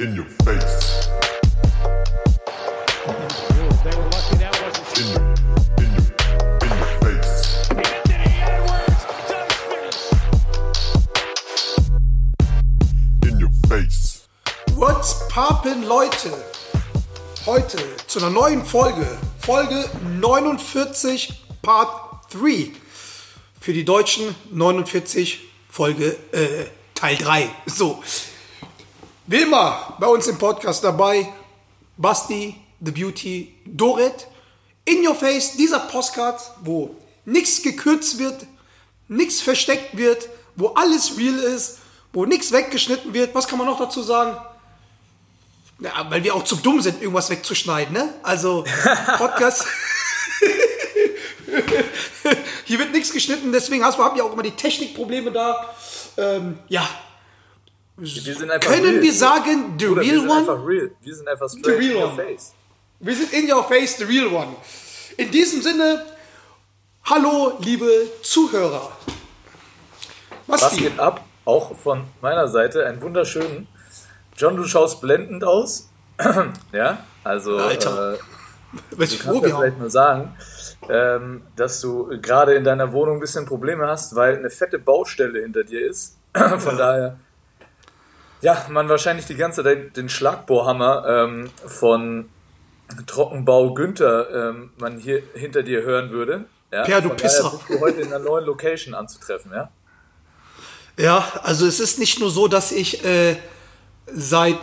In your face. What's poppin', Leute? Heute zu einer neuen Folge. Folge 49, Part 3. Für die Deutschen 49, Folge äh, Teil 3. So. Wie immer bei uns im Podcast dabei Basti, The Beauty, Dorit. In Your Face, dieser Postcard, wo nichts gekürzt wird, nichts versteckt wird, wo alles real ist, wo nichts weggeschnitten wird. Was kann man noch dazu sagen? Ja, weil wir auch zu dumm sind, irgendwas wegzuschneiden, ne? Also, Podcast. Hier wird nichts geschnitten, deswegen hast du, haben wir auch immer die Technikprobleme da. Ähm, ja, Wir sind einfach können real. wir sagen, the Bruder, wir real sind one? einfach real. Wir sind einfach straight real in your one. face. Wir sind in your face, the real one. In diesem Sinne, hallo, liebe Zuhörer. Was, Was geht ab? Auch von meiner Seite einen wunderschönen. John, du schaust blendend aus. ja, also Alter. äh, Welche ich kann ja wir vielleicht nur sagen, ähm, dass du gerade in deiner Wohnung ein bisschen Probleme hast, weil eine fette Baustelle hinter dir ist. Von daher, ja, man wahrscheinlich die ganze Zeit den Schlagbohrhammer ähm, von Trockenbau Günther ähm, man hier hinter dir hören würde. Ja, Per, du Pisser. Bist du heute in einer neuen Location anzutreffen, ja? Ja, also es ist nicht nur so, dass ich äh, seit.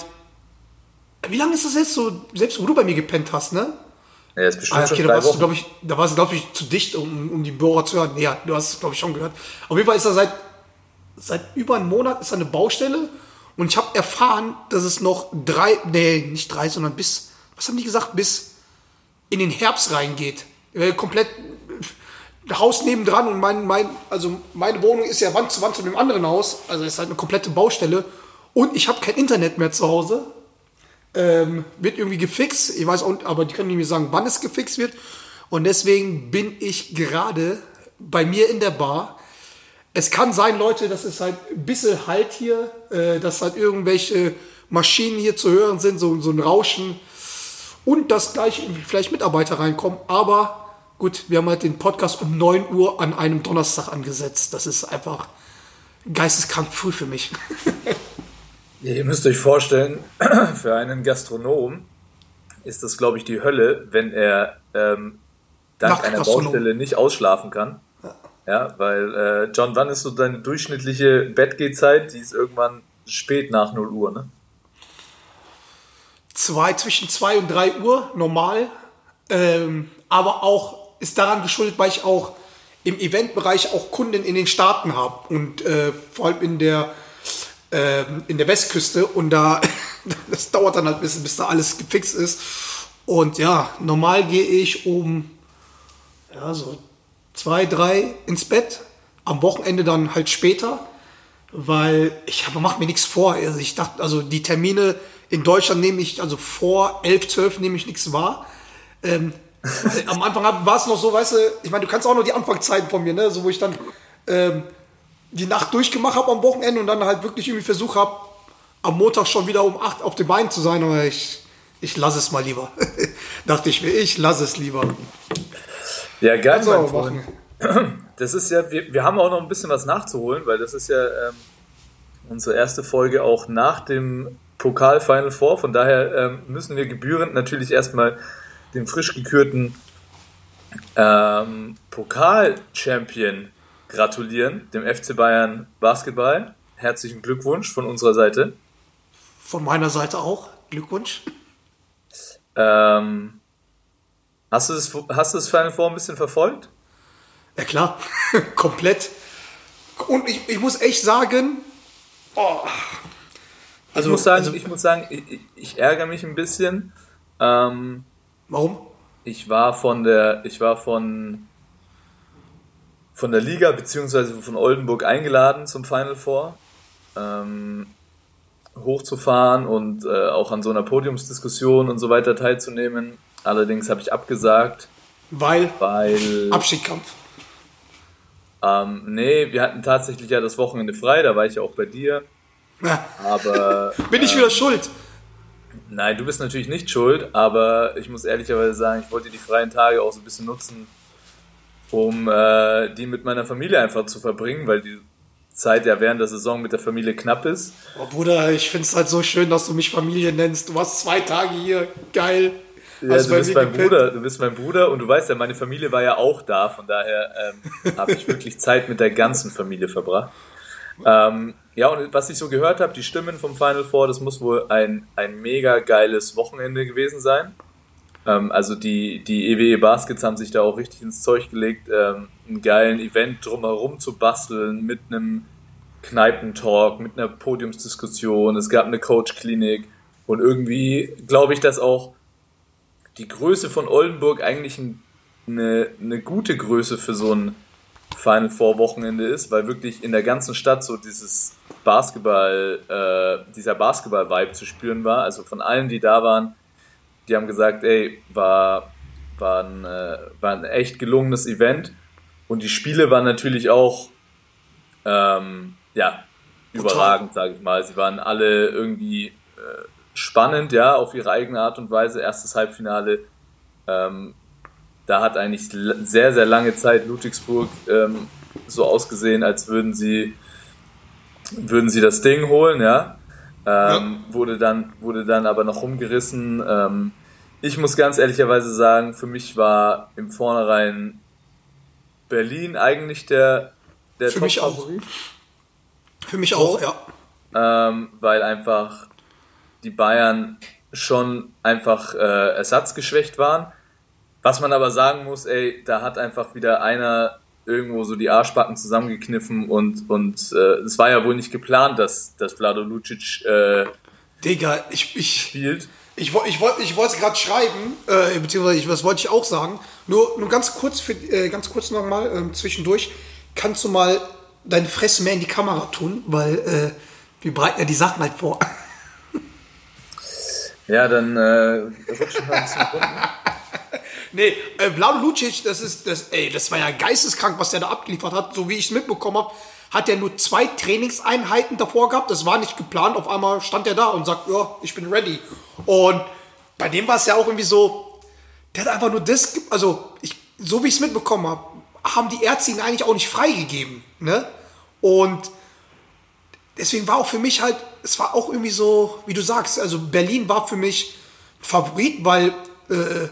Wie lange ist das jetzt so, selbst wo du bei mir gepennt hast, ne? Ja, ist bestimmt Ah, okay, schon da warst du, ich, da warst du, glaube ich, zu dicht, um, um die Bohrer zu hören. Ja, du hast es, glaube ich, schon gehört. Auf jeden Fall ist er seit, seit über einem Monat ist da eine Baustelle und ich habe erfahren, dass es noch drei, nee, nicht drei, sondern bis, was haben die gesagt, bis in den Herbst reingeht. Komplett äh, Haus nebendran und mein, mein, also meine Wohnung ist ja Wand zu Wand zu dem anderen Haus, also ist halt eine komplette Baustelle und ich habe kein Internet mehr zu Hause ähm, wird irgendwie gefixt. Ich weiß auch, aber die können nicht mir sagen, wann es gefixt wird. Und deswegen bin ich gerade bei mir in der Bar. Es kann sein, Leute, dass es halt ein bisschen Halt hier, äh, dass halt irgendwelche Maschinen hier zu hören sind, so, so ein Rauschen. Und dass gleich vielleicht Mitarbeiter reinkommen. Aber gut, wir haben halt den Podcast um 9 Uhr an einem Donnerstag angesetzt. Das ist einfach geisteskrank früh für mich. Ja, ihr müsst euch vorstellen, für einen Gastronom ist das, glaube ich, die Hölle, wenn er ähm, dank einer. Baustelle nicht ausschlafen kann. Ja, weil, äh, John, wann ist so deine durchschnittliche Bettgehzeit? Die ist irgendwann spät nach 0 Uhr, ne? zwei, zwischen 2 und 3 Uhr normal. Ähm, aber auch ist daran geschuldet, weil ich auch im Eventbereich auch Kunden in den Staaten habe und äh, vor allem in der ähm, in der Westküste und da das dauert dann halt ein bisschen, bis da alles gefixt ist. Und ja, normal gehe ich um ja, so zwei, drei ins Bett. Am Wochenende dann halt später, weil ich habe, mach mir nichts vor. Also ich dachte, also die Termine in Deutschland nehme ich, also vor 11, 12 nehme ich nichts wahr. Ähm, am Anfang war es noch so, weißt du, ich meine, du kannst auch noch die Anfangszeiten von mir, ne, so wo ich dann ähm, die Nacht durchgemacht habe am Wochenende und dann halt wirklich irgendwie versucht habe, am Montag schon wieder um 8 auf dem Bein zu sein, aber ich, ich lasse es mal lieber. Dachte ich mir, ich lasse es lieber. Ja, geil, du mein Freund. Das ist ja, wir, wir haben auch noch ein bisschen was nachzuholen, weil das ist ja ähm, unsere erste Folge auch nach dem Pokal Final Four. Von daher ähm, müssen wir gebührend natürlich erstmal dem frisch gekürten ähm, Pokal-Champion gratulieren, dem FC Bayern Basketball. Herzlichen Glückwunsch von unserer Seite. Von meiner Seite auch. Glückwunsch. Ähm, hast, du das, hast du das Final Four ein bisschen verfolgt? Ja klar, komplett. Und ich, ich muss echt sagen, oh, also, ich muss sagen, also, ich, muss sagen ich, ich- ärgere mich ein bisschen. Ähm, warum? ich war von der, ich war von, von der Liga beziehungsweise von Oldenburg eingeladen zum Final Four, ähm, hochzufahren und äh, auch an so einer Podiumsdiskussion und so weiter teilzunehmen. Allerdings habe ich abgesagt, Weil weil Abschiedkampf. ähm, nee, wir hatten tatsächlich ja das Wochenende frei, da war ich ja auch bei dir, aber bin ich wieder schuld. Nein, du bist natürlich nicht schuld, aber ich muss ehrlicherweise sagen, ich wollte die freien Tage auch so ein bisschen nutzen, um äh, die mit meiner Familie einfach zu verbringen, weil die Zeit ja während der Saison mit der Familie knapp ist. Oh, Bruder, ich find's halt so schön, dass du mich Familie nennst. Du warst zwei Tage hier. Geil. Ja, Hast du bist mein. Bruder, du bist mein Bruder und du weißt ja, meine Familie war ja auch da, von daher ähm, habe ich wirklich Zeit mit der ganzen Familie verbracht. Ähm, ja, und was ich so gehört habe, die Stimmen vom Final Four, das muss wohl ein, ein mega geiles Wochenende gewesen sein. Ähm, also die, die EWE Baskets haben sich da auch richtig ins Zeug gelegt, ähm, einen geilen Event drumherum zu basteln mit einem Kneipentalk, mit einer Podiumsdiskussion. Es gab eine Coach-Klinik und irgendwie glaube ich, dass auch die Größe von Oldenburg eigentlich ein, eine, eine gute Größe für so ein Final Four Wochenende ist, weil wirklich in der ganzen Stadt so dieses Basketball, äh, dieser Basketball-Vibe zu spüren war. Also von allen, die da waren, die haben gesagt, ey, war, war, ein, äh, war ein echt gelungenes Event. Und die Spiele waren natürlich auch, ähm, ja, überragend, sage ich mal. Sie waren alle irgendwie äh, spannend, ja, auf ihre eigene Art und Weise. Erstes Halbfinale, ähm, da hat eigentlich sehr, sehr lange Zeit Ludwigsburg ähm, so ausgesehen, als würden sie, würden sie das Ding holen, ja. Ähm, Wurde, dann, wurde dann aber noch rumgerissen. Ähm, ich muss ganz ehrlicherweise sagen, für mich war im Vornherein Berlin eigentlich der, der Für mich auch. Für mich auch, ja. ähm, weil einfach die Bayern schon einfach äh, ersatzgeschwächt waren. Was man aber sagen muss, ey, da hat einfach wieder einer irgendwo so die Arschbacken zusammengekniffen und und äh, es war ja wohl nicht geplant, dass dass Vlado Lucic äh, Digga, ich, ich, spielt. ich, woll- ich wollte ich wollte es gerade schreiben, äh, beziehungsweise ich, was wollte ich auch sagen. Nur, nur ganz kurz für, äh, ganz kurz nochmal ähm, zwischendurch. Kannst du mal deine Fresse mehr in die Kamera tun, weil äh, wir bereiten ja die Sachen halt vor. Ja, dann äh, rutschen wir bisschen runter. Nee, äh, Vlado Lucic, das ist, das, ey, das war ja geisteskrank, was der da abgeliefert hat. So wie ich es mitbekommen habe, hat er nur zwei Trainingseinheiten davor gehabt. Das war nicht geplant. Auf einmal stand er da und sagt, ja, ich bin ready. Und bei dem war es ja auch irgendwie so, der hat einfach nur das, also ich, so wie ich es mitbekommen habe, haben die Ärzte ihn eigentlich auch nicht freigegeben. Ne? Und deswegen war auch für mich halt, es war auch irgendwie so, wie du sagst, also Berlin war für mich Favorit, weil äh,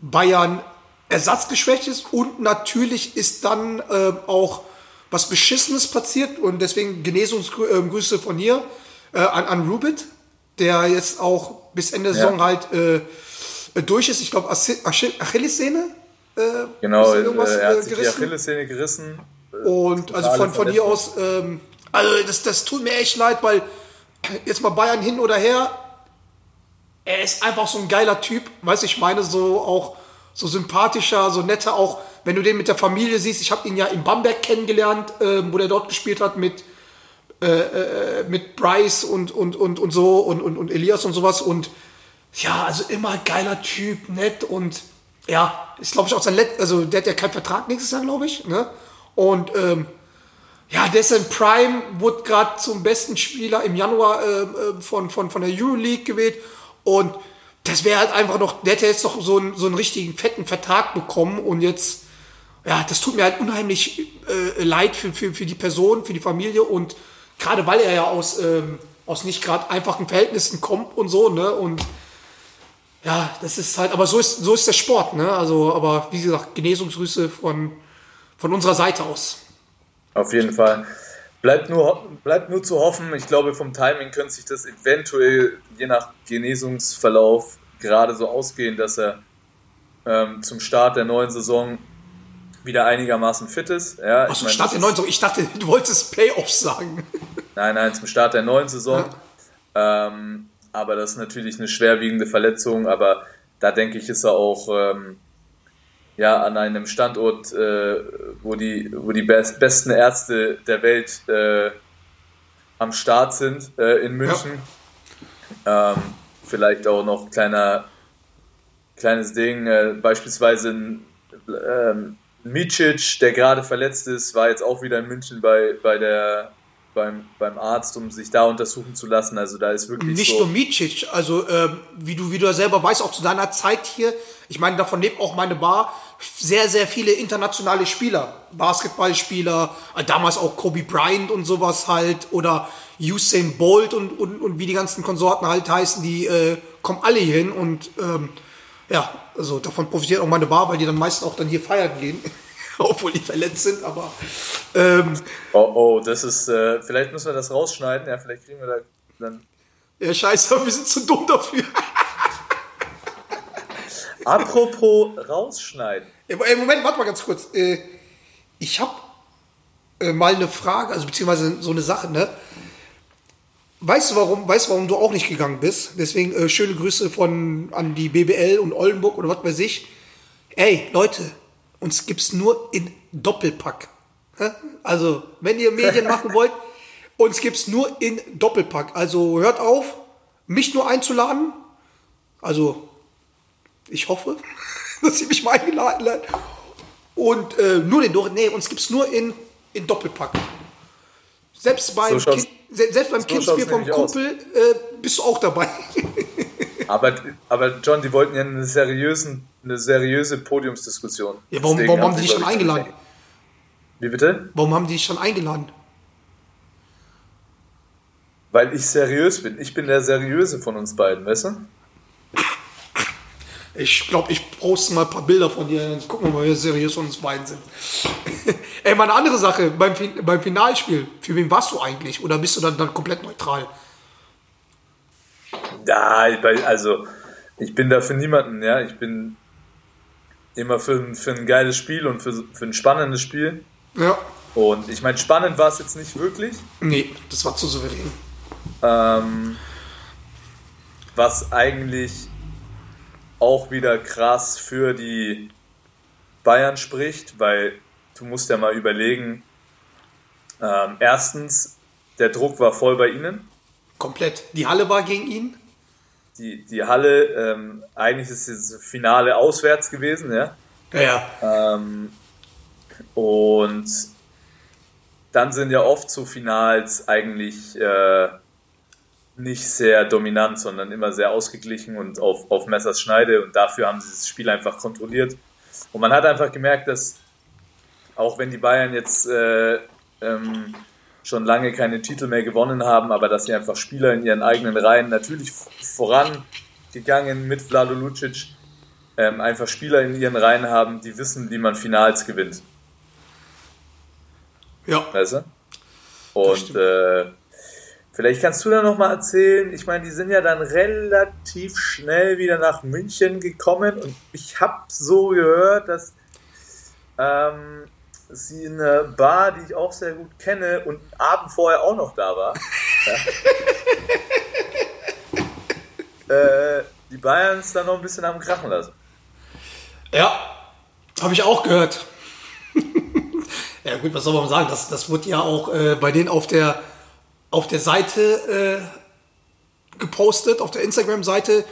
Bayern ersatzgeschwächt ist und natürlich ist dann äh, auch was Beschissenes passiert und deswegen Genesungsgrüße von hier äh, an, an Rubit, der jetzt auch bis Ende der Ja. Saison halt äh, äh, durch ist. Ich glaube, Achillessehne. Äh, Genau, äh, er äh, hat sich die gerissen. Achillessehne gerissen. Und also von, von hier aus, ähm, also das, das tut mir echt leid, weil jetzt mal Bayern hin oder her, er ist einfach so ein geiler Typ, weiß ich meine, so auch so sympathischer, so netter, auch wenn du den mit der Familie siehst. Ich habe ihn ja in Bamberg kennengelernt, ähm, wo der dort gespielt hat mit äh, äh, mit Bryce und und und und so und und, und Elias und sowas und ja, also immer geiler Typ, nett und ja, ist glaube ich auch sein Let also der hat ja keinen Vertrag nächstes Jahr, glaube ich, ne? Und ähm, ja, in Prime, wurde gerade zum besten Spieler im Januar ähm, äh, von, von, von der Euroleague gewählt. Und das wäre halt einfach noch, der hätte jetzt noch so einen, so einen richtigen fetten Vertrag bekommen. Und jetzt, ja, das tut mir halt unheimlich äh, leid für, für, für die Person, für die Familie. Und gerade weil er ja aus, ähm, aus nicht gerade einfachen Verhältnissen kommt und so, ne? Und ja, das ist halt, aber so ist, so ist der Sport, ne? Also, aber wie gesagt, Genesungsgrüße von, von unserer Seite aus. Auf jeden Fall. Bleibt nur, bleibt nur zu hoffen. Ich glaube, vom Timing könnte sich das eventuell je nach Genesungsverlauf gerade so ausgehen, dass er ähm, zum Start der neuen Saison wieder einigermaßen fit ist. Ja, Achso, meine, Start das der neuen Saison. Ich dachte, du wolltest Playoffs sagen. Nein, nein, zum Start der neuen Saison. Ähm, aber das ist natürlich eine schwerwiegende Verletzung. Aber da denke ich, ist er auch ähm, ja, an einem Standort, äh, wo die, wo die best, besten Ärzte der Welt äh, am Start sind äh, in München. Ähm, vielleicht auch noch kleiner kleines Ding, äh, beispielsweise ein ähm, Micic, der gerade verletzt ist, war jetzt auch wieder in München bei, bei der beim, beim Arzt, um sich da untersuchen zu lassen. Also da ist wirklich Nicht so. nur Micic, also ähm, wie du wie du ja selber weißt, auch zu deiner Zeit hier, ich meine, davon lebt auch meine Bar, sehr, sehr viele internationale Spieler, Basketballspieler, äh, damals auch Kobe Bryant und sowas halt, oder Usain Bolt und, und, und wie die ganzen Konsorten halt heißen, die äh, kommen alle hier hin und ähm, ja, also davon profitiert auch meine Bar, weil die dann meist auch dann hier feiern gehen, obwohl die verletzt sind, aber ähm, Oh, oh, das ist, äh, vielleicht müssen wir das rausschneiden. Ja, vielleicht kriegen wir da dann. ja, scheiße, wir sind zu dumm dafür. Apropos rausschneiden. Ey, Moment, warte mal ganz kurz. Äh, ich habe äh, mal eine Frage, also beziehungsweise so eine Sache, ne? Weißt du, warum, weißt du, warum du auch nicht gegangen bist? Deswegen äh, schöne Grüße von an die BBL und Oldenburg oder was weiß ich. Ey, Leute, uns gibt's nur in Doppelpack. Also, wenn ihr Medien machen wollt, uns gibt's nur in Doppelpack. Also hört auf, mich nur einzuladen. Also, ich hoffe, dass sie mich mal eingeladen hat. Und äh, nur den Dor Nee, uns gibt's nur in, in Doppelpack. Selbst beim, So kind, se- selbst beim so Kindsbier vom. Kumpel äh, bist du auch dabei. Aber, aber John, die wollten ja eine, seriösen, eine seriöse Podiumsdiskussion. Ja, warum, warum haben die dich schon eingeladen? Wie bitte? Warum haben die dich schon eingeladen? Weil ich seriös bin. Ich bin der Seriöse von uns beiden, weißt du? Ich glaube, ich poste mal ein paar Bilder von dir, dann gucken wir mal, wie seriös uns beiden sind. Ey, mal eine andere Sache, beim, beim Finalspiel, für wen warst du eigentlich? Oder bist du dann, dann komplett neutral? Bei- also ich bin da für niemanden, ja. Ich bin immer für, für ein geiles Spiel und für, für ein spannendes Spiel. Ja. Und ich meine, spannend war es jetzt nicht wirklich. Nee, das war zu souverän. Ähm, was eigentlich auch wieder krass für die Bayern spricht, weil du musst ja mal überlegen, ähm, erstens, der Druck war voll bei ihnen. Komplett. Die Halle war gegen ihn. Die, die Halle, ähm, eigentlich ist das Finale auswärts gewesen, ja. Ja, ja. Ähm, und dann sind ja oft so Finals eigentlich äh, nicht sehr dominant, sondern immer sehr ausgeglichen und auf, auf Messers Schneide. Und dafür haben sie das Spiel einfach kontrolliert. Und man hat einfach gemerkt, dass auch wenn die Bayern jetzt äh, ähm, schon lange keine Titel mehr gewonnen haben, aber dass sie einfach Spieler in ihren eigenen Reihen natürlich vorangegangen mit Vlado Lucic, ähm, einfach Spieler in ihren Reihen haben, die wissen, wie man Finals gewinnt. Ja. Weißt du? Und äh, vielleicht kannst du da nochmal erzählen, ich meine, die sind ja dann relativ schnell wieder nach München gekommen und ich habe so gehört, dass ähm, sie in einer Bar, die ich auch sehr gut kenne und einen Abend vorher auch noch da war, äh, die Bayerns dann noch ein bisschen am Krachen lassen. Ja, habe ich auch gehört. ja gut, was soll man sagen? Das, das wurde ja auch äh, bei denen auf der, auf der Seite äh, gepostet, auf der Instagram-Seite.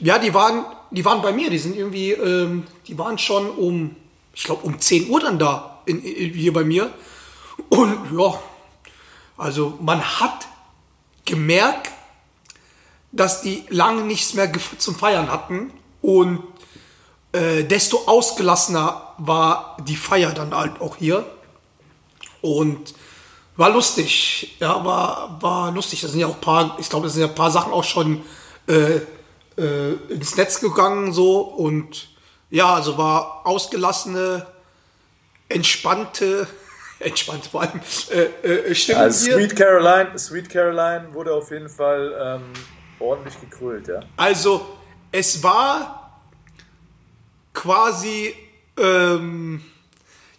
Ja, die waren, die waren bei mir. Die sind irgendwie, ähm, die waren schon um, ich glaube um 10 Uhr dann da in, in, hier bei mir. Und ja, also man hat gemerkt, dass die lange nichts mehr zum Feiern hatten und äh, desto ausgelassener war die Feier dann halt auch hier. Und war lustig. Ja, war, war lustig. Da sind ja auch paar, ich glaube, da sind ja ein paar Sachen auch schon äh, äh, ins Netz gegangen so. Und ja, also war ausgelassene, entspannte, entspannte vor allem äh, äh, Stimmung Also hier. Sweet Caroline, Sweet Caroline wurde auf jeden Fall ähm, ordentlich gekrölt, ja. Also, es war quasi, ähm,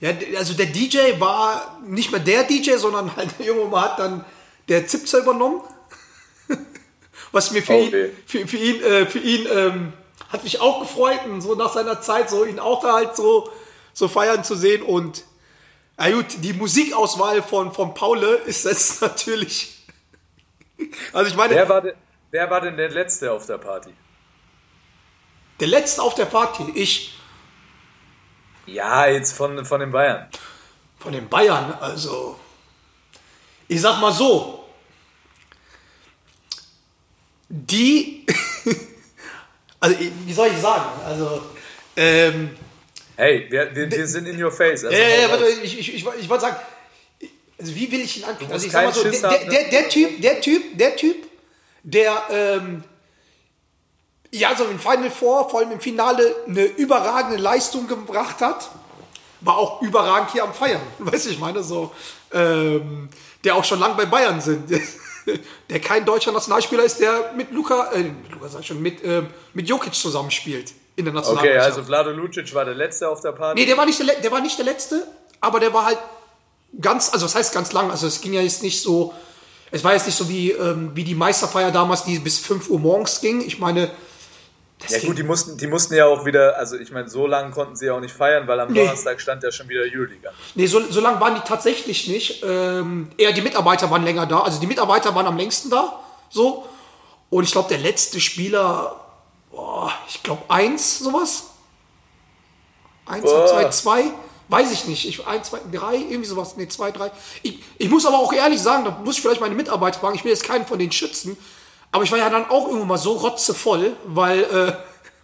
ja, also der DJ war nicht mehr der DJ, sondern halt irgendwann mal hat dann der Zipzer übernommen. Was mir für Okay. ihn, für, für ihn, äh, für ihn ähm, hat mich auch gefreut und so nach seiner Zeit so ihn auch da halt so, so feiern zu sehen und na gut, die Musikauswahl von, von Paule ist jetzt natürlich, also ich meine, Wer war, denn, wer war denn der Letzte auf der Party? der letzte auf der Party, ich, Ja, jetzt von, von den Bayern. Von den Bayern, also. ich sag mal so, die, also wie soll ich sagen, also, ähm, Hey, wir, wir, wir sind in your face. Also ja, ja, warte, ich, ich, ich, ich wollte sagen, also wie will ich ihn angucken? Also ich sag mal so, der, der, ne? der, der Typ, der Typ, der Typ, der, ähm, ja, so im Final Four, vor allem im Finale, eine überragende Leistung gebracht hat, war auch überragend hier am Feiern. Weißt du, ich meine, so, ähm, der auch schon lange bei Bayern sind. Der kein deutscher Nationalspieler ist, der mit Luca, äh, mit Luca sag ich schon, mit, ähm, mit Jokic zusammenspielt in der Okay, Nationalmannschaft. also Vlado Lucic war der Letzte auf der Party. Nee, der war nicht der, der war nicht der letzte, aber der war halt ganz, also was heißt ganz lang, also es ging ja jetzt nicht so, es war jetzt nicht so wie, ähm, wie die Meisterfeier damals, die bis 5 Uhr morgens ging. Ich meine, das Ja gut, die mussten, die mussten ja auch wieder, also ich meine, so lange konnten sie auch nicht feiern, weil am Nee. Donnerstag stand ja schon wieder Euroleague an. nee, so, so lang waren die tatsächlich nicht. Ähm, eher die Mitarbeiter waren länger da, also die Mitarbeiter waren am längsten da, so. Und ich glaube, der letzte Spieler, boah, ich glaube eins, sowas. Eins, Boah. zwei, zwei, weiß ich nicht. Ich, eins, zwei, drei, irgendwie sowas. Nee, zwei, drei. Ich, ich muss aber auch ehrlich sagen, da muss ich vielleicht meine Mitarbeiter fragen, ich will jetzt keinen von denen schützen, aber ich war ja dann auch irgendwann mal so rotzevoll, weil, äh,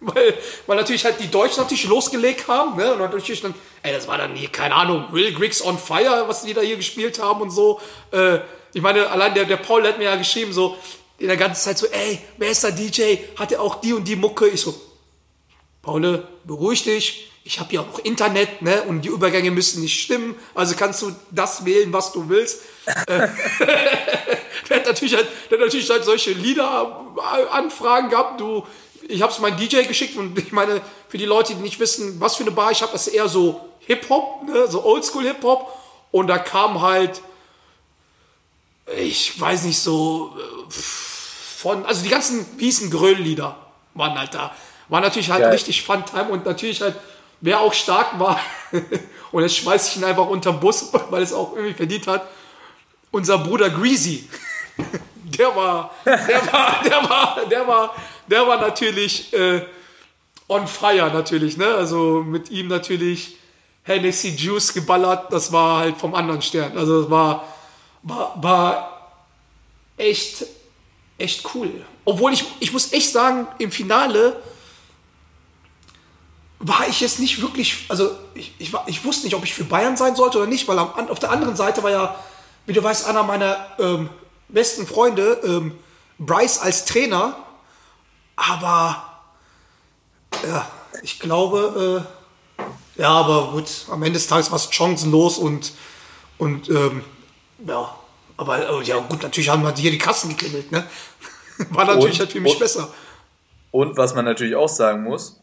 weil, weil natürlich halt die Deutschen natürlich losgelegt haben, ne? Und natürlich dann, ey, das war dann hier, keine Ahnung, Will Griggs on Fire, was die da hier gespielt haben und so. Äh, ich meine, allein der, der Paul hat mir ja geschrieben, so, in der ganzen Zeit so, ey, wer ist der DJ? Hat er auch die und die Mucke? Ich so, Paul, beruhig dich. Ich habe hier auch noch Internet, ne? Und die Übergänge müssen nicht stimmen. Also kannst du das wählen, was du willst. Äh, der hat natürlich halt, der hat natürlich halt solche Lieder-Anfragen gehabt. Du, ich habe es meinem DJ geschickt und ich meine, für die Leute, die nicht wissen, was für eine Bar ich habe, ist eher so Hip-Hop, ne? so Oldschool-Hip-Hop. Und da kam halt, ich weiß nicht, so äh, von, also die ganzen Wiesen Gröll-Lieder waren halt da. War natürlich halt Geil. richtig Fun-Time und natürlich halt, wer auch stark war, und jetzt schmeiß ich ihn einfach unterm Bus, weil es auch irgendwie verdient hat, unser Bruder Greasy. Der war, der war, der war, der war, der war natürlich äh, on fire natürlich, ne? Also mit ihm natürlich Hennessy Juice geballert, das war halt vom anderen Stern. Also es war, war, war echt, echt cool. Obwohl ich, ich muss echt sagen, im Finale war ich jetzt nicht wirklich, also ich, ich, war, ich wusste nicht, ob ich für Bayern sein sollte oder nicht, weil am, auf der anderen Seite war ja, wie du weißt, einer meiner ähm, besten Freunde, ähm, Bryce als Trainer, aber ja, ich glaube, äh, ja, aber gut, am Ende des Tages war es chancenlos und, und ähm, ja, aber äh, ja gut, natürlich haben wir hier die Kassen geklingelt, ne? War natürlich Und- halt für mich und- besser. Und was man natürlich auch sagen muss,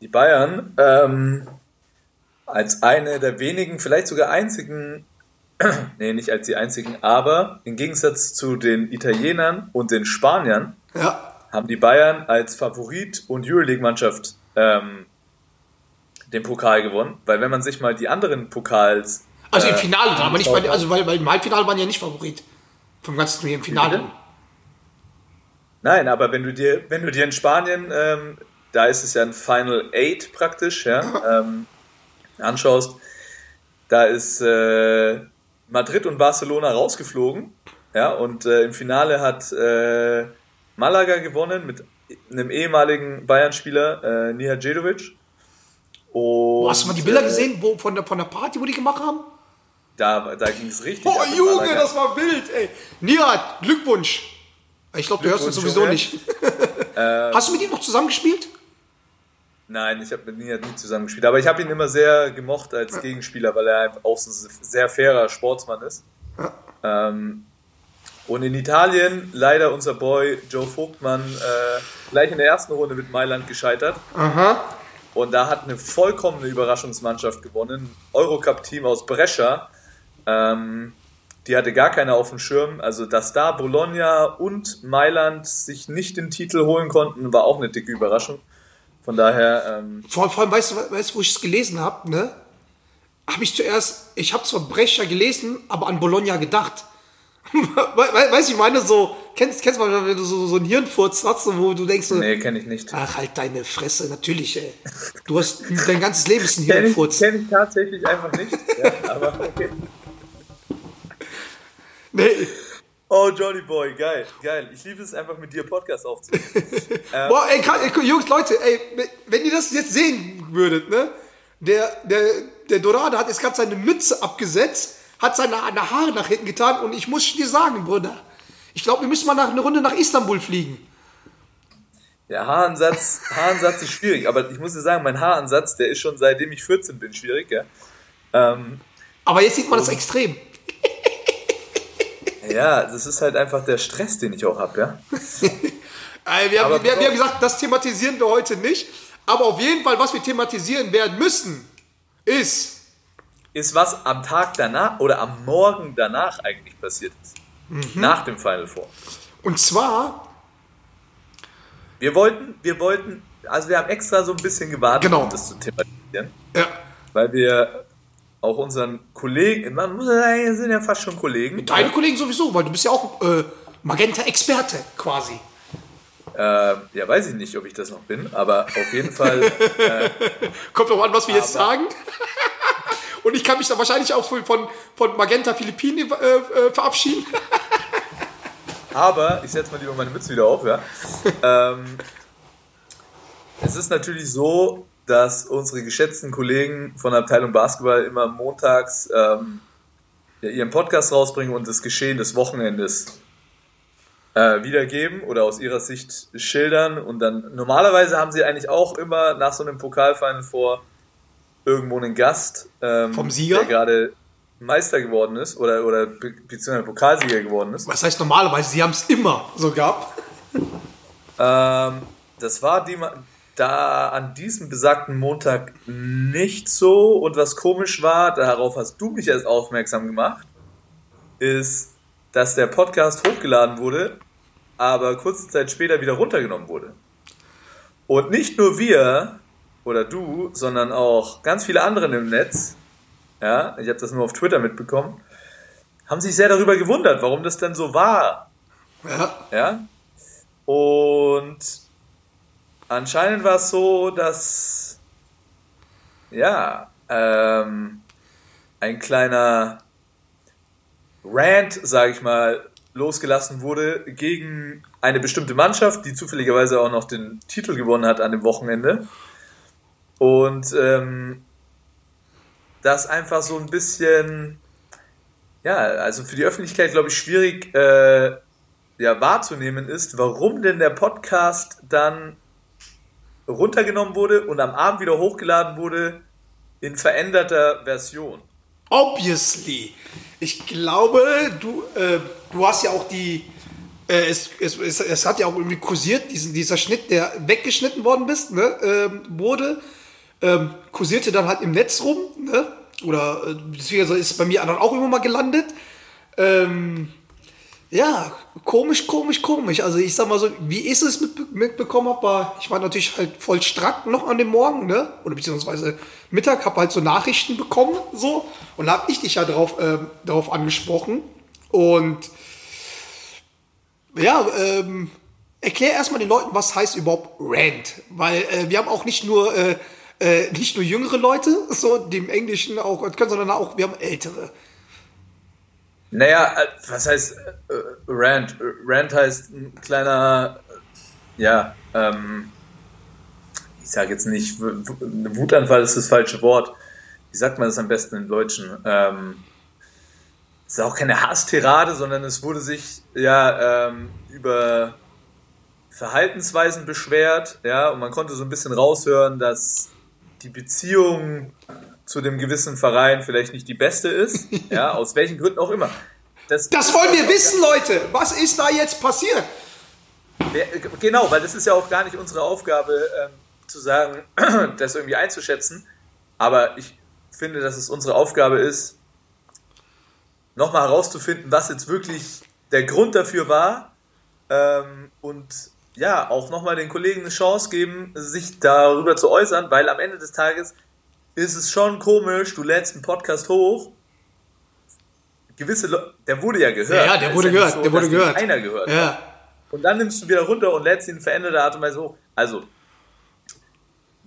die Bayern ähm, als eine der wenigen, vielleicht sogar einzigen, nee, nicht als die einzigen, aber im Gegensatz zu den Italienern und den Spaniern Ja, haben die Bayern als Favorit und Euroleague-Mannschaft ähm, den Pokal gewonnen. Weil wenn man sich mal die anderen Pokals also im äh, Finale dann, aber nicht bei, also weil, weil im Halbfinale waren ja nicht Favorit. Vom ganzen Turnier im Finale. Nein, aber wenn du dir, wenn du dir in Spanien, ähm, da ist es ja ein Final Eight praktisch, ja, ähm, anschaust, da ist äh, Madrid und Barcelona rausgeflogen, ja, und äh, im Finale hat äh, Malaga gewonnen mit einem ehemaligen Bayern-Spieler, äh, Niha Djedovic. Und, Hast du mal die Bilder äh, gesehen, wo, von, der, von der Party, wo die gemacht haben? Da, da ging es richtig. Oh, Junge, Malaga. das war wild, ey. Nihat, Glückwunsch. Ich glaube, du hörst uns sowieso Junge. nicht. Hast du mit ihm noch zusammengespielt? Nein, ich habe mit Nihat nie zusammengespielt, aber ich habe ihn immer sehr gemocht als Gegenspieler, weil er einfach auch so ein sehr fairer Sportsmann ist. Ähm, und in Italien leider unser Boy Joe Vogtmann äh, gleich in der ersten Runde mit Mailand gescheitert. Und da hat eine vollkommene Überraschungsmannschaft gewonnen. Eurocup-Team aus Brescia. Ähm, die hatte gar keiner auf dem Schirm. Also, dass da Bologna und Mailand sich nicht den Titel holen konnten, war auch eine dicke Überraschung. Von daher, ähm, Vor, vor allem, weißt du, weißt, du, wo ich es gelesen habe, ne? Habe ich zuerst, ich habe zwar Brescia gelesen, aber an Bologna gedacht. We, we, weißt du, ich meine, so, kennst, kennst du mal, wenn du so, so einen Hirnfurz hast, wo du denkst, so, nee, kenne ich nicht. ach, halt deine Fresse, natürlich, ey. Du hast, dein ganzes Leben ist ein Kenne ich, Hirnfurz. kenn ich tatsächlich einfach nicht. Ja, aber okay. Nee. Oh, Johnny Boy, geil, geil. Ich liebe es einfach mit dir Podcast aufzunehmen. Boah, ey, kann, ey, Jungs, Leute, ey, wenn ihr das jetzt sehen würdet, ne? Der, der, der Dorade hat jetzt gerade seine Mütze abgesetzt, hat seine, seine Haare nach hinten getan und ich muss dir sagen, Bruder, ich glaube, wir müssen mal nach, eine Runde nach Istanbul fliegen. Der Haaransatz, Haaransatz ist schwierig, aber ich muss dir sagen, mein Haaransatz, der ist schon seitdem ich 14 bin schwierig, ja. Ähm, Aber jetzt sieht man das extrem. Ja, das ist halt einfach der Stress, den ich auch habe, ja. Wir, haben, wir, wir haben gesagt, das thematisieren wir heute nicht. Aber auf jeden Fall, was wir thematisieren werden müssen, ist, Ist was am Tag danach oder am Morgen danach eigentlich passiert ist. Nach dem Final Four. und zwar, Wir wollten, wir wollten, also wir haben extra so ein bisschen gewartet, Genau. um das zu thematisieren, ja, weil wir auch unseren Kollegen, man muss sagen, wir sind ja fast schon Kollegen. deine Kollegen sowieso, weil du bist ja auch äh, Magenta-Experte quasi. Äh, ja, weiß ich nicht, ob ich das noch bin, aber auf jeden Fall, Kommt doch an, was wir jetzt sagen. Und ich kann mich da wahrscheinlich auch von, von, von Magenta Philippinen äh, äh, verabschieden. aber ich setze mal lieber meine Mütze wieder auf, ja. ähm, es ist natürlich so, dass unsere geschätzten Kollegen von der Abteilung Basketball immer montags ähm, ja, ihren Podcast rausbringen und das Geschehen des Wochenendes äh, wiedergeben oder aus ihrer Sicht schildern. Und dann normalerweise haben sie eigentlich auch immer nach so einem Pokalfinal vor irgendwo einen Gast, ähm, Vom Sieger? der gerade Meister geworden ist oder, oder be beziehungsweise Pokalsieger geworden ist. Was heißt normalerweise? Sie haben es immer so gehabt. Ähm, das war die, da an diesem besagten Montag nicht so. Und was komisch war, darauf hast du mich erst aufmerksam gemacht, ist, dass der Podcast hochgeladen wurde, aber kurze Zeit später wieder runtergenommen wurde. Und nicht nur wir oder du, sondern auch ganz viele andere im Netz, ja, ich habe das nur auf Twitter mitbekommen, haben sich sehr darüber gewundert, warum das denn so war. Ja. Ja. Und anscheinend war es so, dass ja ähm, ein kleiner Rant, sage ich mal, losgelassen wurde gegen eine bestimmte Mannschaft, die zufälligerweise auch noch den Titel gewonnen hat an dem Wochenende. Und ähm, das einfach so ein bisschen, ja, also für die Öffentlichkeit, glaube ich, schwierig äh, ja, wahrzunehmen ist, warum denn der Podcast dann runtergenommen wurde und am Abend wieder hochgeladen wurde in veränderter Version. Obviously. Ich glaube, du, äh, du hast ja auch die. Äh, es, es, es, es hat ja auch irgendwie kursiert, diesen, dieser Schnitt, der weggeschnitten worden bist, ne, ähm, wurde, ähm, kursierte dann halt im Netz rum, ne? Oder äh, ist bei mir dann auch immer mal gelandet. Ähm, ja, komisch, komisch, komisch. Also ich sag mal so, wie ich es mit, mitbekommen habe, ich war natürlich halt voll strack noch an dem Morgen, ne? Oder beziehungsweise Mittag, habe halt so Nachrichten bekommen, so. Und da hab ich dich ja drauf, ähm, darauf angesprochen. Und ja, ähm, erklär erstmal den Leuten, was heißt überhaupt Rant. Weil äh, wir haben auch nicht nur, äh, äh, nicht nur jüngere Leute, so, die im Englischen auch können, sondern auch, wir haben ältere. Naja, äh, was heißt äh, Rant? Rant heißt ein kleiner, äh, ja, ähm, ich sage jetzt nicht, Wutanfall ist das falsche Wort. Wie sagt man das am besten im Deutschen? Ähm, es ist auch keine Hasstirade, sondern es wurde sich ja ähm, über Verhaltensweisen beschwert, ja, und man konnte so ein bisschen raushören, dass die Beziehung zu dem gewissen Verein vielleicht nicht die beste ist, ja, aus welchen Gründen auch immer. Das, Das wollen wir wissen, Leute. Was ist da jetzt passiert? Genau, weil das ist ja auch gar nicht unsere Aufgabe, ähm, zu sagen, das irgendwie einzuschätzen. Aber ich finde, dass es unsere Aufgabe ist, nochmal herauszufinden, was jetzt wirklich der Grund dafür war. Ähm, und ja, auch nochmal den Kollegen eine Chance geben, sich darüber zu äußern, weil am Ende des Tages ist es schon komisch, du lädst einen Podcast hoch. Gewisse Le der wurde ja gehört. Ja, ja, der wurde ja gehört, nicht der wurde gehört. Keiner gehört. hat. Ja. Und dann nimmst du wieder runter und lädst ihn in veränderter Art und Weise hoch. Also,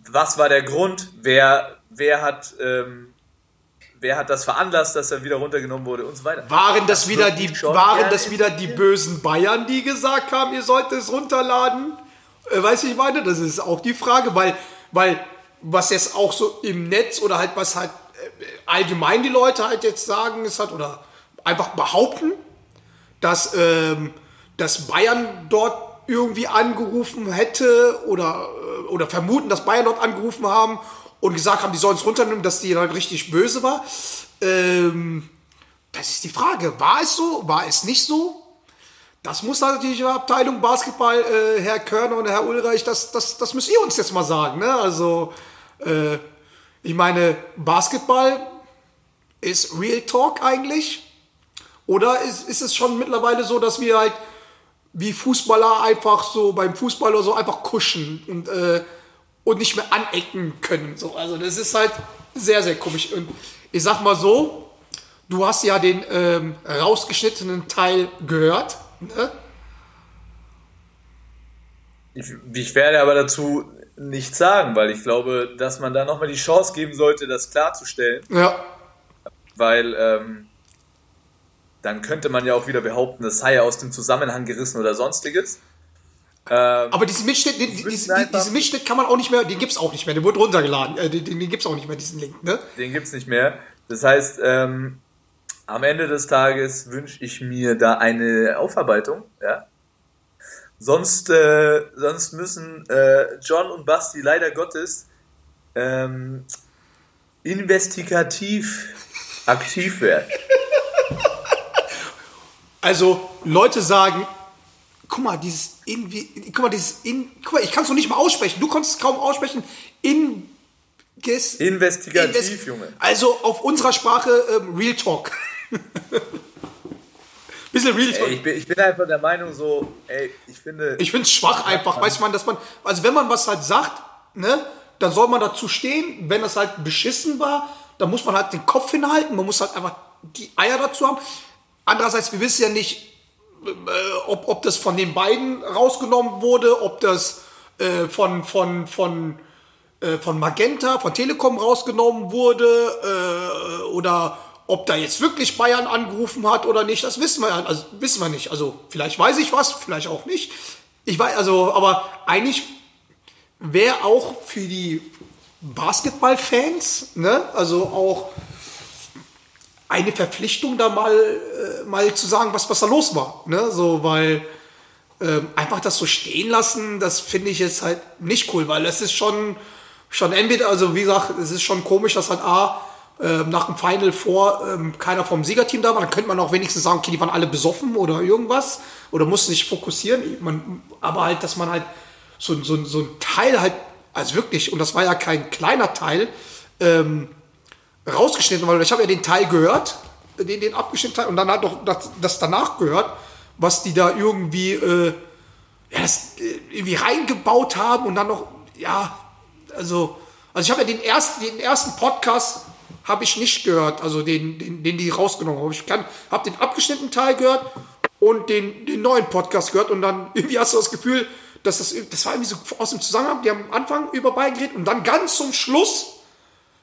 was war der Grund? Wer, wer hat ähm, wer hat das veranlasst, dass er wieder runtergenommen wurde und so weiter. Waren das wieder wird die, waren das wieder die bösen Bayern, die gesagt haben, ihr sollt es runterladen? Äh, weißt du, ich meine, das ist auch die Frage, weil, weil was jetzt auch so im Netz oder halt was halt äh, allgemein die Leute halt jetzt sagen, ist halt oder einfach behaupten, dass, ähm, dass Bayern dort irgendwie angerufen hätte oder, äh, oder vermuten, dass Bayern dort angerufen haben und gesagt haben, die sollen es runternehmen, dass die dann richtig böse war. Ähm, das ist die Frage. War es so? War es nicht so? Das muss natürlich in der Abteilung Basketball, äh, Herr Körner und Herr Ulreich, das, das, das müsst ihr uns jetzt mal sagen. Ne? Also, äh, ich meine, Basketball ist Real Talk eigentlich. Oder ist, ist es schon mittlerweile so, dass wir halt wie Fußballer einfach so beim Fußball oder so einfach kuschen und, äh, und nicht mehr anecken können. So, also das ist halt sehr, sehr komisch. Und ich sag mal so, du hast ja den ähm, rausgeschnittenen Teil gehört. Ne? Ich, ich werde aber dazu nichts sagen, weil ich glaube, dass man da nochmal die Chance geben sollte, das klarzustellen, Ja. weil ähm, dann könnte man ja auch wieder behaupten, das sei ja aus dem Zusammenhang gerissen oder sonstiges. Ähm, Aber diesen Mitschnitt, den, müssen diesen, diesen Mitschnitt kann man auch nicht mehr, den gibt's auch nicht mehr, der wurde runtergeladen. Äh, den den, den gibt's auch nicht mehr, diesen Link. Ne? den gibt's nicht mehr. Das heißt, ähm, am Ende des Tages wünsche ich mir da eine Aufarbeitung. Ja? Sonst, äh, sonst müssen äh, John und Basti leider Gottes ähm, investigativ aktiv werden. Also Leute sagen, guck mal, dieses irgendwie, guck mal, dieses in, guck mal, ich kann es noch nicht mal aussprechen. Du konntest es kaum aussprechen. In Investigativ, Invest- Junge. Also auf unserer Sprache ähm, Real Talk. Bisschen Real. Ey, ich, bin, ich bin einfach der Meinung so, ey, ich finde, Ich finde es schwach einfach, weiß man, dass man, also wenn man was halt sagt, ne, dann soll man dazu stehen. Wenn das halt beschissen war, dann muss man halt den Kopf hinhalten. Man muss halt einfach die Eier dazu haben. Andererseits, wir wissen ja nicht, äh, ob, ob das von den beiden rausgenommen wurde, ob das äh, von, von, von, äh, von Magenta, von Telekom rausgenommen wurde äh, oder ob da jetzt wirklich Bayern angerufen hat oder nicht, das wissen wir, also wissen wir nicht. Also vielleicht weiß ich was, vielleicht auch nicht. Ich weiß, also, aber eigentlich wäre auch für die Basketballfans, ne, also auch eine Verpflichtung, da mal, äh, mal zu sagen, was, was da los war. Ne? So, weil ähm, einfach das so stehen lassen, das finde ich jetzt halt nicht cool, weil es ist schon, schon entweder, also wie gesagt, es ist schon komisch, dass halt A, nach dem Final vor ähm, keiner vom Siegerteam da war, dann könnte man auch wenigstens sagen, okay, die waren alle besoffen oder irgendwas oder mussten sich fokussieren, man, aber halt, dass man halt so, so, so ein Teil halt, also wirklich, und das war ja kein kleiner Teil, ähm, rausgeschnitten, weil ich habe ja den Teil gehört, den, den abgeschnittenen Teil, und dann hat doch das, das danach gehört, was die da irgendwie, äh, ja, das äh, irgendwie reingebaut haben und dann noch, ja, also, also ich habe ja den ersten, den ersten Podcast habe ich nicht gehört, also den, den, den die rausgenommen haben. Ich habe den abgeschnittenen Teil gehört und den, den neuen Podcast gehört und dann irgendwie hast du das Gefühl, dass das, das war irgendwie so aus dem Zusammenhang, die haben am Anfang über Bayern geredet und dann ganz zum Schluss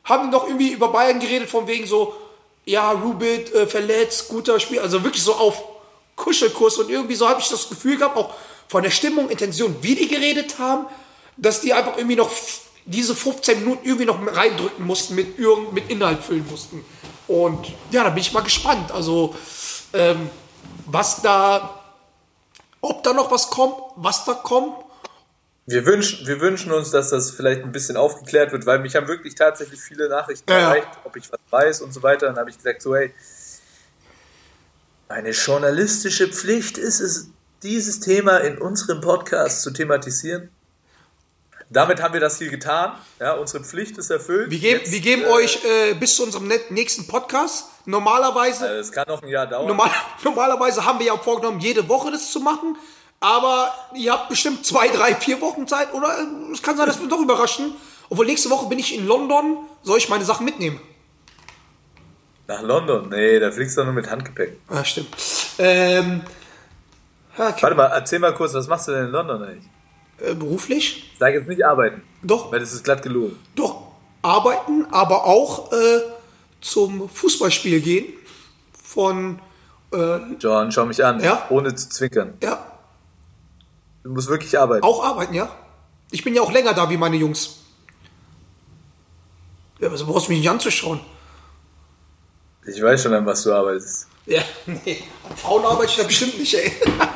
haben noch irgendwie über Bayern geredet, von wegen so, ja, Rubit äh, verletzt, guter Spiel, also wirklich so auf Kuschelkurs und irgendwie so habe ich das Gefühl gehabt, auch von der Stimmung, Intention, wie die geredet haben, dass die einfach irgendwie noch diese 15 Minuten irgendwie noch reindrücken mussten, mit, irgend, mit Inhalt füllen mussten. Und ja, da bin ich mal gespannt, also ähm, was da, ob da noch was kommt, was da kommt. Wir wünschen, wir wünschen uns, dass das vielleicht ein bisschen aufgeklärt wird, weil mich haben wirklich tatsächlich viele Nachrichten Ja, erreicht, ob ich was weiß und so weiter. Dann habe ich gesagt, so, hey, eine journalistische Pflicht ist es, dieses Thema in unserem Podcast zu thematisieren. Damit haben wir das hier getan. Ja, unsere Pflicht ist erfüllt. Wir geben, Jetzt, wir geben äh, euch äh, bis zu unserem nächsten Podcast. Normalerweise äh, Es kann noch ein Jahr dauern. Normal, normalerweise haben wir ja vorgenommen, jede Woche das zu machen. Aber ihr habt bestimmt zwei, drei, vier Wochen Zeit. Oder es kann sein, dass wir doch überraschen. Obwohl nächste Woche bin ich in London. Soll ich meine Sachen mitnehmen? Nach London? Nee, da fliegst du nur mit Handgepäck. Ah, stimmt. Ähm, ja, okay. Warte mal, erzähl mal kurz, was machst du denn in London eigentlich? Äh, beruflich? Sag jetzt nicht arbeiten, Doch, weil das ist glatt gelogen. doch arbeiten, aber auch äh, zum Fußballspiel gehen von, John, schau mich an, Ja? ohne zu zwinkern. ja, Du musst wirklich arbeiten. auch arbeiten, ja. Ich bin ja auch länger da wie meine Jungs. Ja, also brauchst du mich nicht anzuschauen. Ich weiß schon, an was du arbeitest. Ja, nee. An Frauen arbeite ich da bestimmt nicht, ey.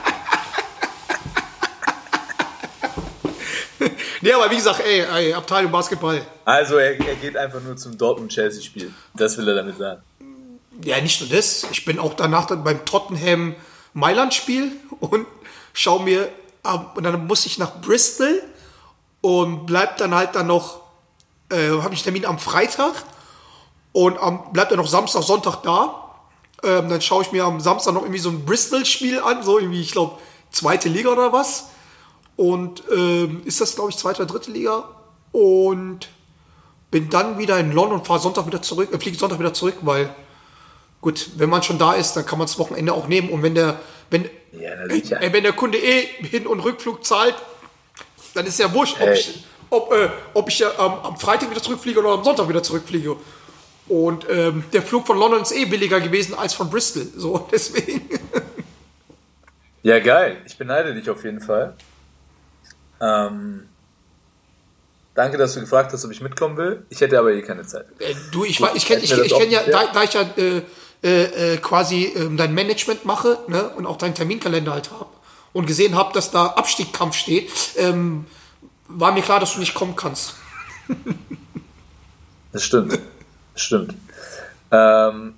nee, aber wie gesagt, ey, ey Abteilung Basketball. Also er, er geht einfach nur zum Dortmund-Chelsea-Spiel. Das will er damit sagen. Ja, nicht nur das. Ich bin auch danach dann beim Tottenham Mailand-Spiel und schau mir, ab- und dann muss ich nach Bristol und bleib dann halt dann noch, äh, habe ich Termin am Freitag und am, bleib dann noch Samstag, Sonntag da. Ähm, dann schaue ich mir am Samstag noch irgendwie so ein Bristol-Spiel an, so irgendwie, ich glaube, zweite Liga oder was. Und ähm, ist das, glaube ich, zweite oder dritte Liga. Und bin dann wieder in London und fahre Sonntag wieder zurück, äh, fliege Sonntag wieder zurück, weil gut, wenn man schon da ist, dann kann man das Wochenende auch nehmen. Und wenn der, wenn, Ja, äh, wenn der Kunde eh Hin- und Rückflug zahlt, dann ist ja wurscht, ob Ey. ich, ob, äh, ob ich ja am, am Freitag wieder zurückfliege oder am Sonntag wieder zurückfliege. Und ähm, der Flug von London ist eh billiger gewesen als von Bristol. So, deswegen. Ja, geil. Ich beneide dich auf jeden Fall. Ähm, danke, dass du gefragt hast, ob ich mitkommen will. Ich hätte aber eh keine Zeit. Äh, du, ich, war- ich kenne ich, ich das kenn ja, da, da ich ja äh, äh, äh, quasi ähm, dein Management mache ne, und auch deinen Terminkalender halt habe und gesehen habe, dass da Abstiegskampf steht, ähm, war mir klar, dass du nicht kommen kannst. Das stimmt. Das stimmt. Ähm,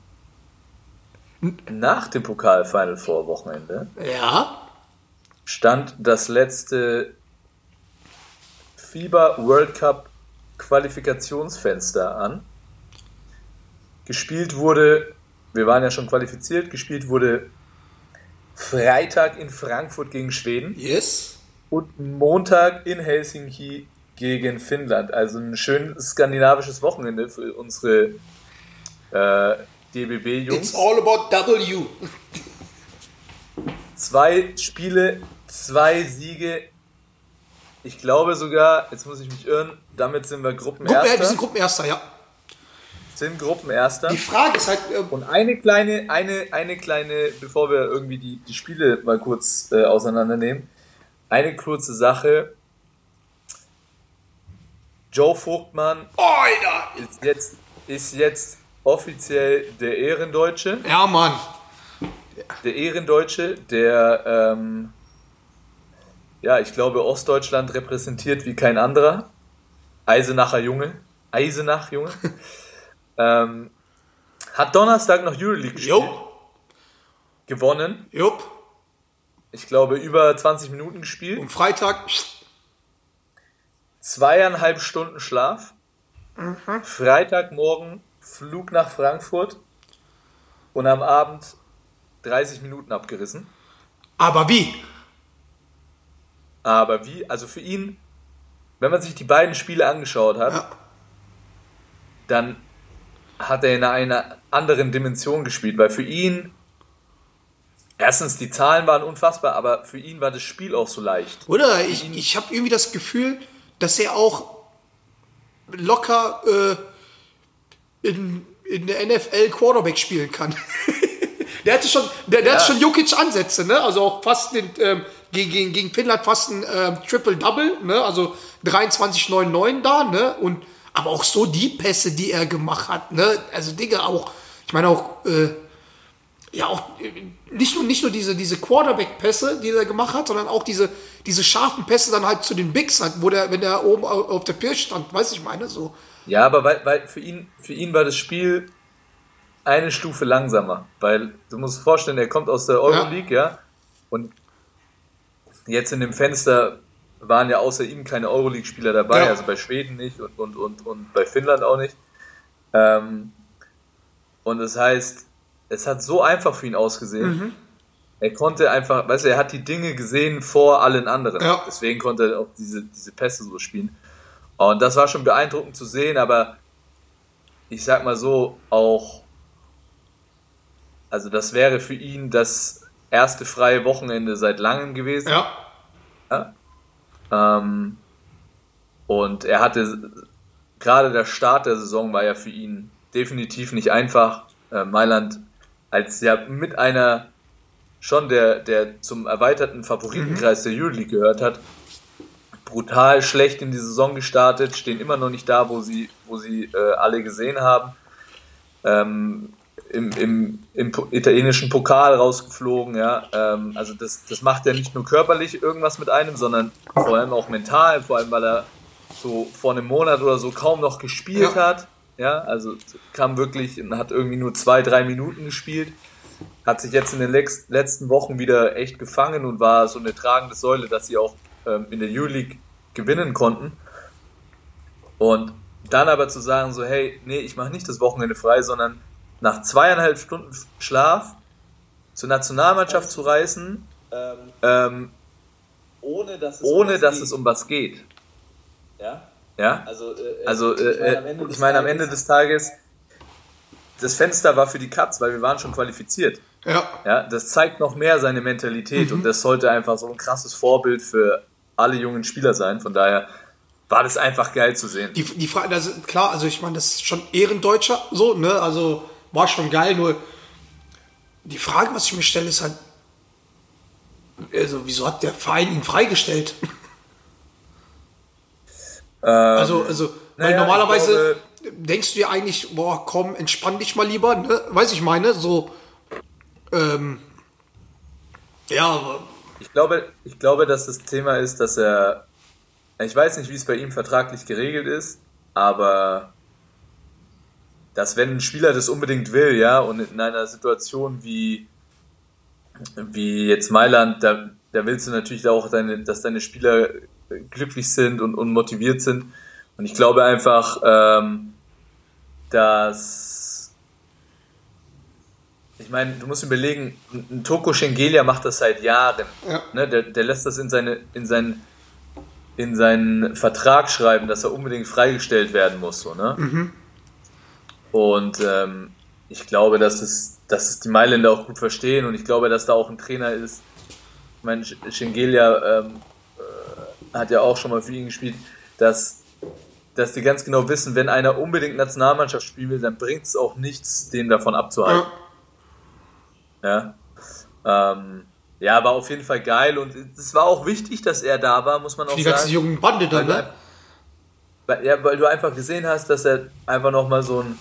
nach dem Pokal-Final Four Wochenende Ja. stand das letzte FIBA World Cup Qualifikationsfenster an. Gespielt wurde, wir waren ja schon qualifiziert, gespielt wurde Freitag in Frankfurt gegen Schweden Yes. und Montag in Helsinki gegen Finnland. Also ein schönes skandinavisches Wochenende für unsere äh, DBB-Jungs. It's all about W. Zwei Spiele, zwei Siege. Ich glaube sogar, jetzt muss ich mich irren, damit sind wir Gruppe, Gruppenerster. wir sind Gruppenerster, ja. sind Gruppenerster. Die Frage ist halt, äh, Und eine kleine, eine, eine kleine, bevor wir irgendwie die, die Spiele mal kurz äh, auseinandernehmen, eine kurze Sache. Joe Vogtmann Alter. ist jetzt, ist jetzt offiziell der Ehrendeutsche. Ja, Mann. Der Ehrendeutsche, der, ähm, ja, ich glaube, Ostdeutschland repräsentiert wie kein anderer. Eisenacher Junge. Eisenach Junge. ähm, hat Donnerstag noch Euroleague gespielt. Jo. Gewonnen. Jupp. Ich glaube, über 20 Minuten gespielt. Und Freitag. Zweieinhalb Stunden Schlaf. Freitagmorgen Flug nach Frankfurt. Und am Abend 30 Minuten abgerissen. Aber wie? Aber wie, also für ihn, wenn man sich die beiden Spiele angeschaut hat, Ja. dann hat er in einer anderen Dimension gespielt, weil für ihn, erstens, die Zahlen waren unfassbar, aber für ihn war das Spiel auch so leicht. Oder ich, ich habe irgendwie das Gefühl, dass er auch locker äh, in, in der NFL Quarterback spielen kann. der hatte schon, der, der Ja. hat schon Jokic Ansätze, ne? Also auch fast den, ähm, gegen, gegen, Finnland fast ein ähm, Triple-Double, ne? Also 23-9-9 da, ne? Und aber auch so die Pässe, die er gemacht hat, ne? Also Digga, auch, ich meine auch, äh, ja auch äh, nicht nur nicht nur diese diese Quarterback-Pässe, die er gemacht hat, sondern auch diese diese scharfen Pässe dann halt zu den Bigs, halt, wo der wenn der oben au- auf der Pirsch stand, weiß ich meine so. Ja, aber weil, weil für, ihn, für ihn war das Spiel eine Stufe langsamer, weil du musst dir vorstellen, er kommt aus der Euroleague, ja, und jetzt in dem Fenster waren ja außer ihm keine Euroleague-Spieler dabei, Ja. also bei Schweden nicht und, und, und, und bei Finnland auch nicht. Ähm, und das heißt, es hat so einfach für ihn ausgesehen. Er konnte einfach, weißt du, er hat die Dinge gesehen vor allen anderen. Ja. Deswegen konnte er auch diese, diese Pässe so spielen. Und das war schon beeindruckend zu sehen, aber ich sag mal so, auch, also das wäre für ihn das erste freie Wochenende seit langem gewesen. Ja. Ähm, und er hatte, gerade der Start der Saison war ja für ihn definitiv nicht einfach. Äh, Mailand als ja mit einer schon der, der zum erweiterten Favoritenkreis der Euroleague gehört hat, brutal schlecht in die Saison gestartet, stehen immer noch nicht da, wo sie, wo sie äh, alle gesehen haben. Ähm, im, im, im italienischen Pokal rausgeflogen, ja. Ähm, also das, das macht ja nicht nur körperlich irgendwas mit einem, sondern vor allem auch mental, vor allem weil er so vor einem Monat oder so kaum noch gespielt Ja. hat. Ja, also kam wirklich und hat irgendwie nur zwei, drei Minuten gespielt. Hat sich jetzt in den letzten Wochen wieder echt gefangen und war so eine tragende Säule, dass sie auch ähm, in der Euroleague gewinnen konnten. Und dann aber zu sagen, so, hey, nee, ich mache nicht das Wochenende frei, sondern nach zweieinhalb Stunden Schlaf zur Nationalmannschaft zu reisen, ähm, ohne dass es, ohne um dass was es geht. um was geht. ja? Ja? Also, äh, Also, ich meine, am äh, Ende ich des meine, am Tages- Ende des Tages, das Fenster war für die Katz, weil wir waren schon qualifiziert. Ja. Ja, das zeigt noch mehr seine Mentalität und das sollte einfach so ein krasses Vorbild für alle jungen Spieler sein. Von daher war das einfach geil zu sehen. Die, die Frage, also klar, also ich meine, das ist schon Ehrendeutscher, so, ne? Also war schon geil, nur die Frage, was ich mir stelle, ist halt, also wieso hat der Verein ihn freigestellt? also, also, weil ich normalerweise denkst du dir eigentlich, boah, komm, entspann dich mal lieber, ne? Weiß ich meine, so, ähm, ja, aber Ich glaube, ich glaube, dass das Thema ist, dass er, ich weiß nicht, wie es bei ihm vertraglich geregelt ist, aber dass wenn ein Spieler das unbedingt will, ja, und in einer Situation wie, wie jetzt Mailand, da, da willst du natürlich auch, deine, dass deine Spieler glücklich sind und, und motiviert sind. Und ich glaube einfach, ähm, dass ich meine, du musst überlegen, ein Toko Schengelia macht das seit Jahren. Ja. Ne, der, der lässt das in, seine, in, seinen, in seinen Vertrag schreiben, dass er unbedingt freigestellt werden muss. So, ne? Und ähm, ich glaube, dass es, dass es die Mailänder auch gut verstehen und ich glaube, dass da auch ein Trainer ist. Ich meine, Sch- Schengelia ähm, äh, hat ja auch schon mal für ihn gespielt, dass, dass die ganz genau wissen, wenn einer unbedingt Nationalmannschaft spielen will, dann bringt es auch nichts, den davon abzuhalten. ja, Ja. Ähm, ja, war auf jeden Fall geil und es war auch wichtig, dass er da war, muss man auch die ganze sagen. jungen Bande da, ne? weil, ja, weil du einfach gesehen hast, dass er einfach nochmal so ein,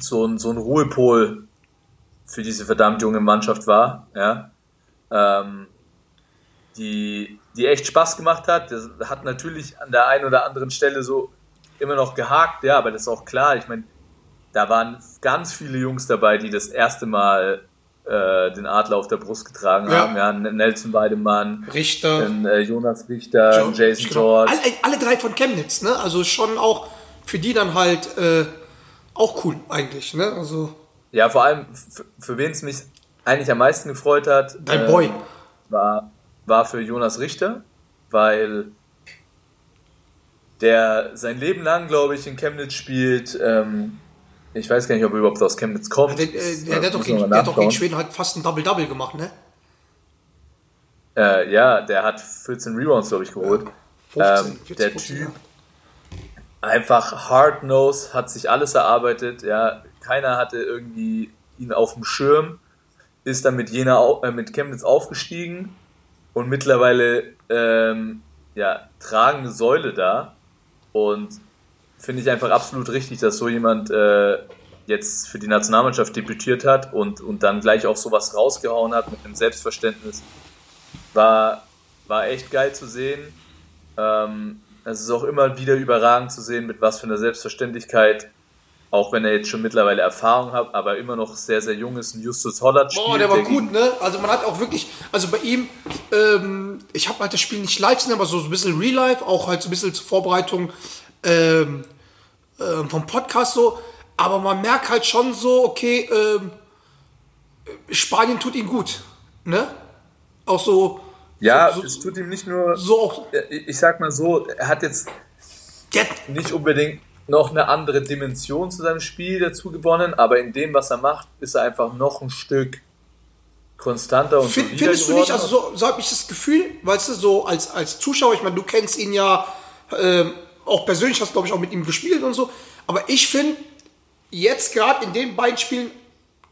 so ein, so ein Ruhepol für diese verdammt junge Mannschaft war, ja. Ähm, die, die echt Spaß gemacht hat. Das hat natürlich an der einen oder anderen Stelle so immer noch gehakt, ja, aber das ist auch klar. Ich meine, da waren ganz viele Jungs dabei, die das erste Mal äh, den Adler auf der Brust getragen Ja. haben. Ja, Nelson Weidemann, Richter. ein, äh, Jonas Richter, ein Jason genau. George. Alle, alle drei von Chemnitz, ne? Also schon auch für die dann halt äh, auch cool eigentlich, ne? Also Ja, vor allem, für, für wen es mich eigentlich am meisten gefreut hat, dein ähm, Boy. war, war für Jonas Richter, weil der sein Leben lang, glaube ich, in Chemnitz spielt. Ähm, ich weiß gar nicht, ob er überhaupt aus Chemnitz kommt. Der, äh, der, der, hat müssen gegen, der hat doch gegen. Schweden halt fast ein Double-Double gemacht, ne? Äh, ja, der hat 14 Rebounds, glaube ich, geholt. 15, ähm, 40 der Prozent, Typ einfach hard nose, hat sich alles erarbeitet. Ja, keiner hatte irgendwie ihn auf dem Schirm, ist dann mit Jena, äh, mit Chemnitz aufgestiegen und mittlerweile ähm, ja tragende Säule da. Und finde ich einfach absolut richtig, dass so jemand äh, jetzt für die Nationalmannschaft debütiert hat und, und dann gleich auch sowas rausgehauen hat mit einem Selbstverständnis. War, war echt geil zu sehen. Ähm, es ist auch immer wieder überragend zu sehen, mit was für einer Selbstverständlichkeit, auch wenn er jetzt schon mittlerweile Erfahrung hat, aber immer noch sehr, sehr jung ist, ein Justus Hollert spielt. Boah, der war gegen- gut, ne? Also man hat auch wirklich, also bei ihm, ähm, ich habe halt das Spiel nicht live gesehen, aber so ein bisschen Real Life, auch halt so ein bisschen zur Vorbereitung ähm, ähm, vom Podcast so. Aber man merkt halt schon so, okay, ähm, Spanien tut ihm gut, ne? Auch so, Ja, so, es so, tut ihm nicht nur, so auch, ich sag mal so, er hat jetzt nicht unbedingt noch eine andere Dimension zu seinem Spiel dazu gewonnen, aber in dem, was er macht, ist er einfach noch ein Stück konstanter und Find, findest du nicht, geworden. also so, so habe ich das Gefühl, weißt du, so als, als Zuschauer, ich meine, du kennst ihn ja ähm, auch persönlich, hast glaube ich auch mit ihm gespielt und so, aber ich finde, jetzt gerade in den beiden Spielen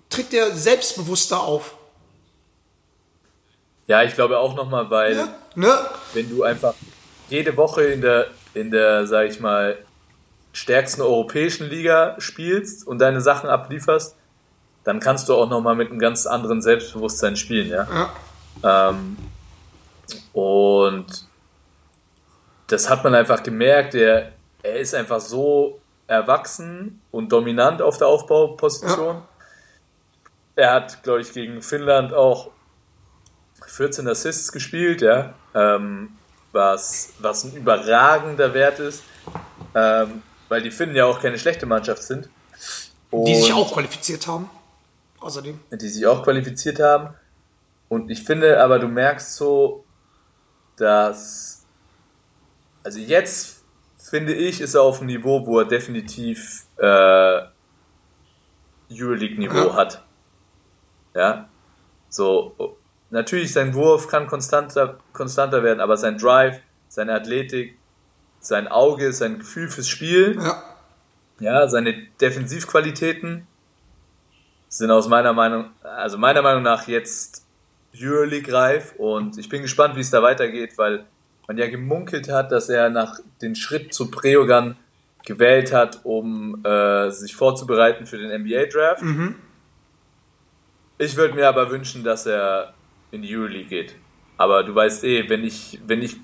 tritt der selbstbewusster auf. Ja, ich glaube auch nochmal, weil Ne? Ne? wenn du einfach jede Woche in der, in der, sag ich mal, stärksten europäischen Liga spielst und deine Sachen ablieferst, dann kannst du auch nochmal mit einem ganz anderen Selbstbewusstsein spielen, ja. Ähm, und das hat man einfach gemerkt, er, er ist einfach so erwachsen und dominant auf der Aufbauposition. Er hat, glaube ich, gegen Finnland auch 14 Assists gespielt, ja, ähm, was, was ein überragender Wert ist, ähm, weil die Finnen ja auch keine schlechte Mannschaft sind. Die sich Und- auch qualifiziert haben. Außerdem. die sich auch qualifiziert haben. Und ich finde aber, du merkst so, dass, also jetzt finde ich, ist er auf einem Niveau, wo er definitiv äh, Euroleague-Niveau Ja. hat. Ja, so, natürlich sein Wurf kann konstanter, konstanter werden, aber sein Drive, seine Athletik, sein Auge, sein Gefühl fürs Spiel, Ja. ja, seine Defensivqualitäten sind aus meiner Meinung, also meiner Meinung nach jetzt Euroleague reif und ich bin gespannt, wie es da weitergeht, weil man ja gemunkelt hat, dass er nach den Schritt zu Preogan gewählt hat, um äh, sich vorzubereiten für den NBA Draft. Ich würde mir aber wünschen, dass er in die Euroleague geht. Aber du weißt eh, wenn ich, wenn ich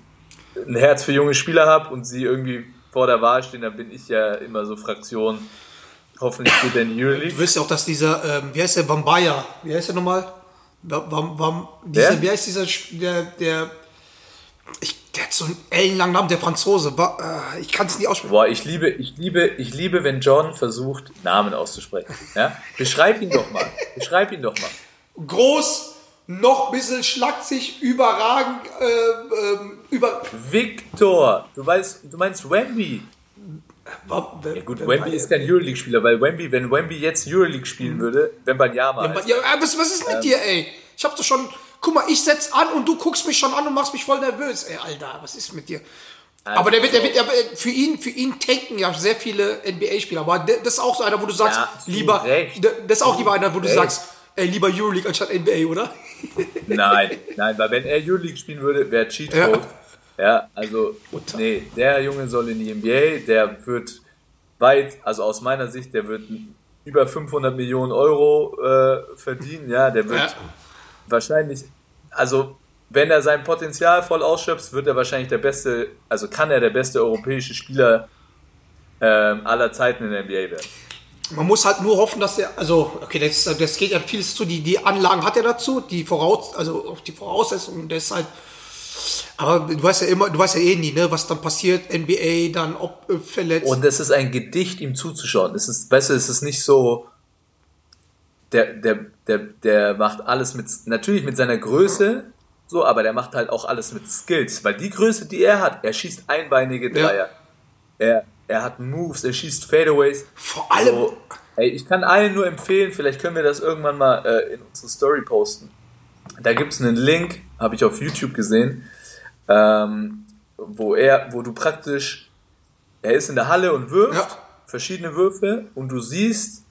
ein Herz für junge Spieler habe und sie irgendwie vor der Wahl stehen, dann bin ich ja immer so Fraktion. Hoffentlich geht er in die Euroleague. Du weißt ja auch, dass dieser, ähm, wie heißt der, Bambaya, wie heißt der nochmal? Bam, Bam, dieser, Wer? wie heißt dieser, der, der, ich, der hat so einen ellenlangen Namen, der Franzose, äh, ich kann es nicht aussprechen. Boah, ich liebe, ich liebe, ich liebe, wenn John versucht, Namen auszusprechen. Ja? Beschreib ihn doch mal. Beschreib ihn doch mal. Groß, noch ein bisschen schlachsig, überragend, äh, ähm, über, Victor, du weißt, du meinst Wemby. Ja gut, Wemby ist kein Euroleague-Spieler, weil Wemby, wenn Wemby jetzt Euroleague spielen würde, Wembanyama heißt. Ja, äh, was, was ist mit dir, ey? Ich hab doch schon, guck mal, ich setz an und du guckst mich schon an und machst mich voll nervös, ey, Alter, was ist mit dir? aber der wird, der wird, der, wird- für ihn, für ihn tanken ja sehr viele NBA-Spieler, aber das ist auch so einer, wo du sagst, Ja, lieber, Recht. das ist auch lieber einer, wo du Recht. sagst, ey, lieber Euroleague anstatt NBA, oder? Nein, nein, weil wenn er Euroleague spielen würde, wäre Cheat Code. Ja. also, nee, der Junge soll in die NBA, der wird weit, also aus meiner Sicht, der wird über 500 Millionen Euro äh, verdienen, ja, der wird Ja. wahrscheinlich, also wenn er sein Potenzial voll ausschöpft, wird er wahrscheinlich der beste, also kann er der beste europäische Spieler ähm, aller Zeiten in der NBA werden. Man muss halt nur hoffen, dass er, also, okay, das, das geht ja vieles zu, die, die Anlagen hat er dazu, die Voraus, also die Voraussetzungen, das ist halt, aber du weißt ja immer, du weißt ja eh nie, ne, was dann passiert, NBA, dann ob äh, verletzt. Und es ist ein Gedicht, ihm zuzuschauen. Es ist, weißt du, es ist nicht so, der, der, der, der macht alles mit, natürlich mit seiner Größe, so, aber der macht halt auch alles mit Skills, weil die Größe, die er hat, er schießt einbeinige Ja. Dreier. Er, er hat Moves, er schießt Fadeaways. Vor allem, So, ey, ich kann allen nur empfehlen, vielleicht können wir das irgendwann mal äh, in unsere Story posten. Da gibt es einen Link, habe ich auf YouTube gesehen, ähm, wo er, wo du praktisch, er ist in der Halle und wirft Ja. verschiedene Würfe und du siehst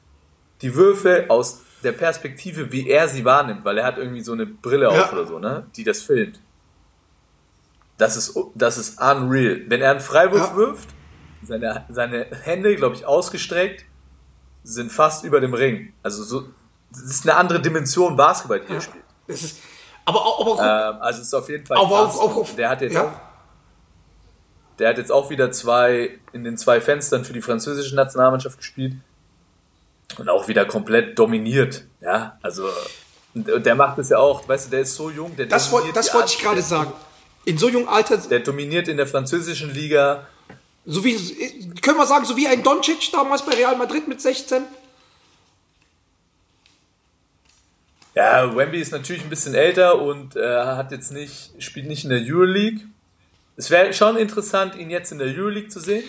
die Würfe aus der Perspektive, wie er sie wahrnimmt, weil er hat irgendwie so eine Brille Ja. auf oder so, ne, die das filmt. Das ist, das ist unreal. Wenn er einen Freiwurf Ja. wirft, seine, seine Hände, glaube ich, ausgestreckt, sind fast über dem Ring. Also so, das ist eine andere Dimension Basketball, die er spielt. das ist, aber auch, aber auch, Ähm, also es ist auf jeden Fall aber auch, auch, auch der hat jetzt ja. auch, der hat jetzt auch wieder zwei in den zwei Fenstern für die französische Nationalmannschaft gespielt und auch wieder komplett dominiert. Ja, also und der macht es ja auch. Weißt du, der ist so jung. Der Das, wollte- das wollte ich gerade sagen. In so jungem Alter, Der dominiert in der französischen Liga. So wie, können wir sagen, so wie ein Doncic damals bei Real Madrid mit 16. Ja, Wemby ist natürlich ein bisschen älter und äh, hat jetzt nicht, spielt nicht in der Euroleague. Es wäre schon interessant, ihn jetzt in der Euroleague zu sehen.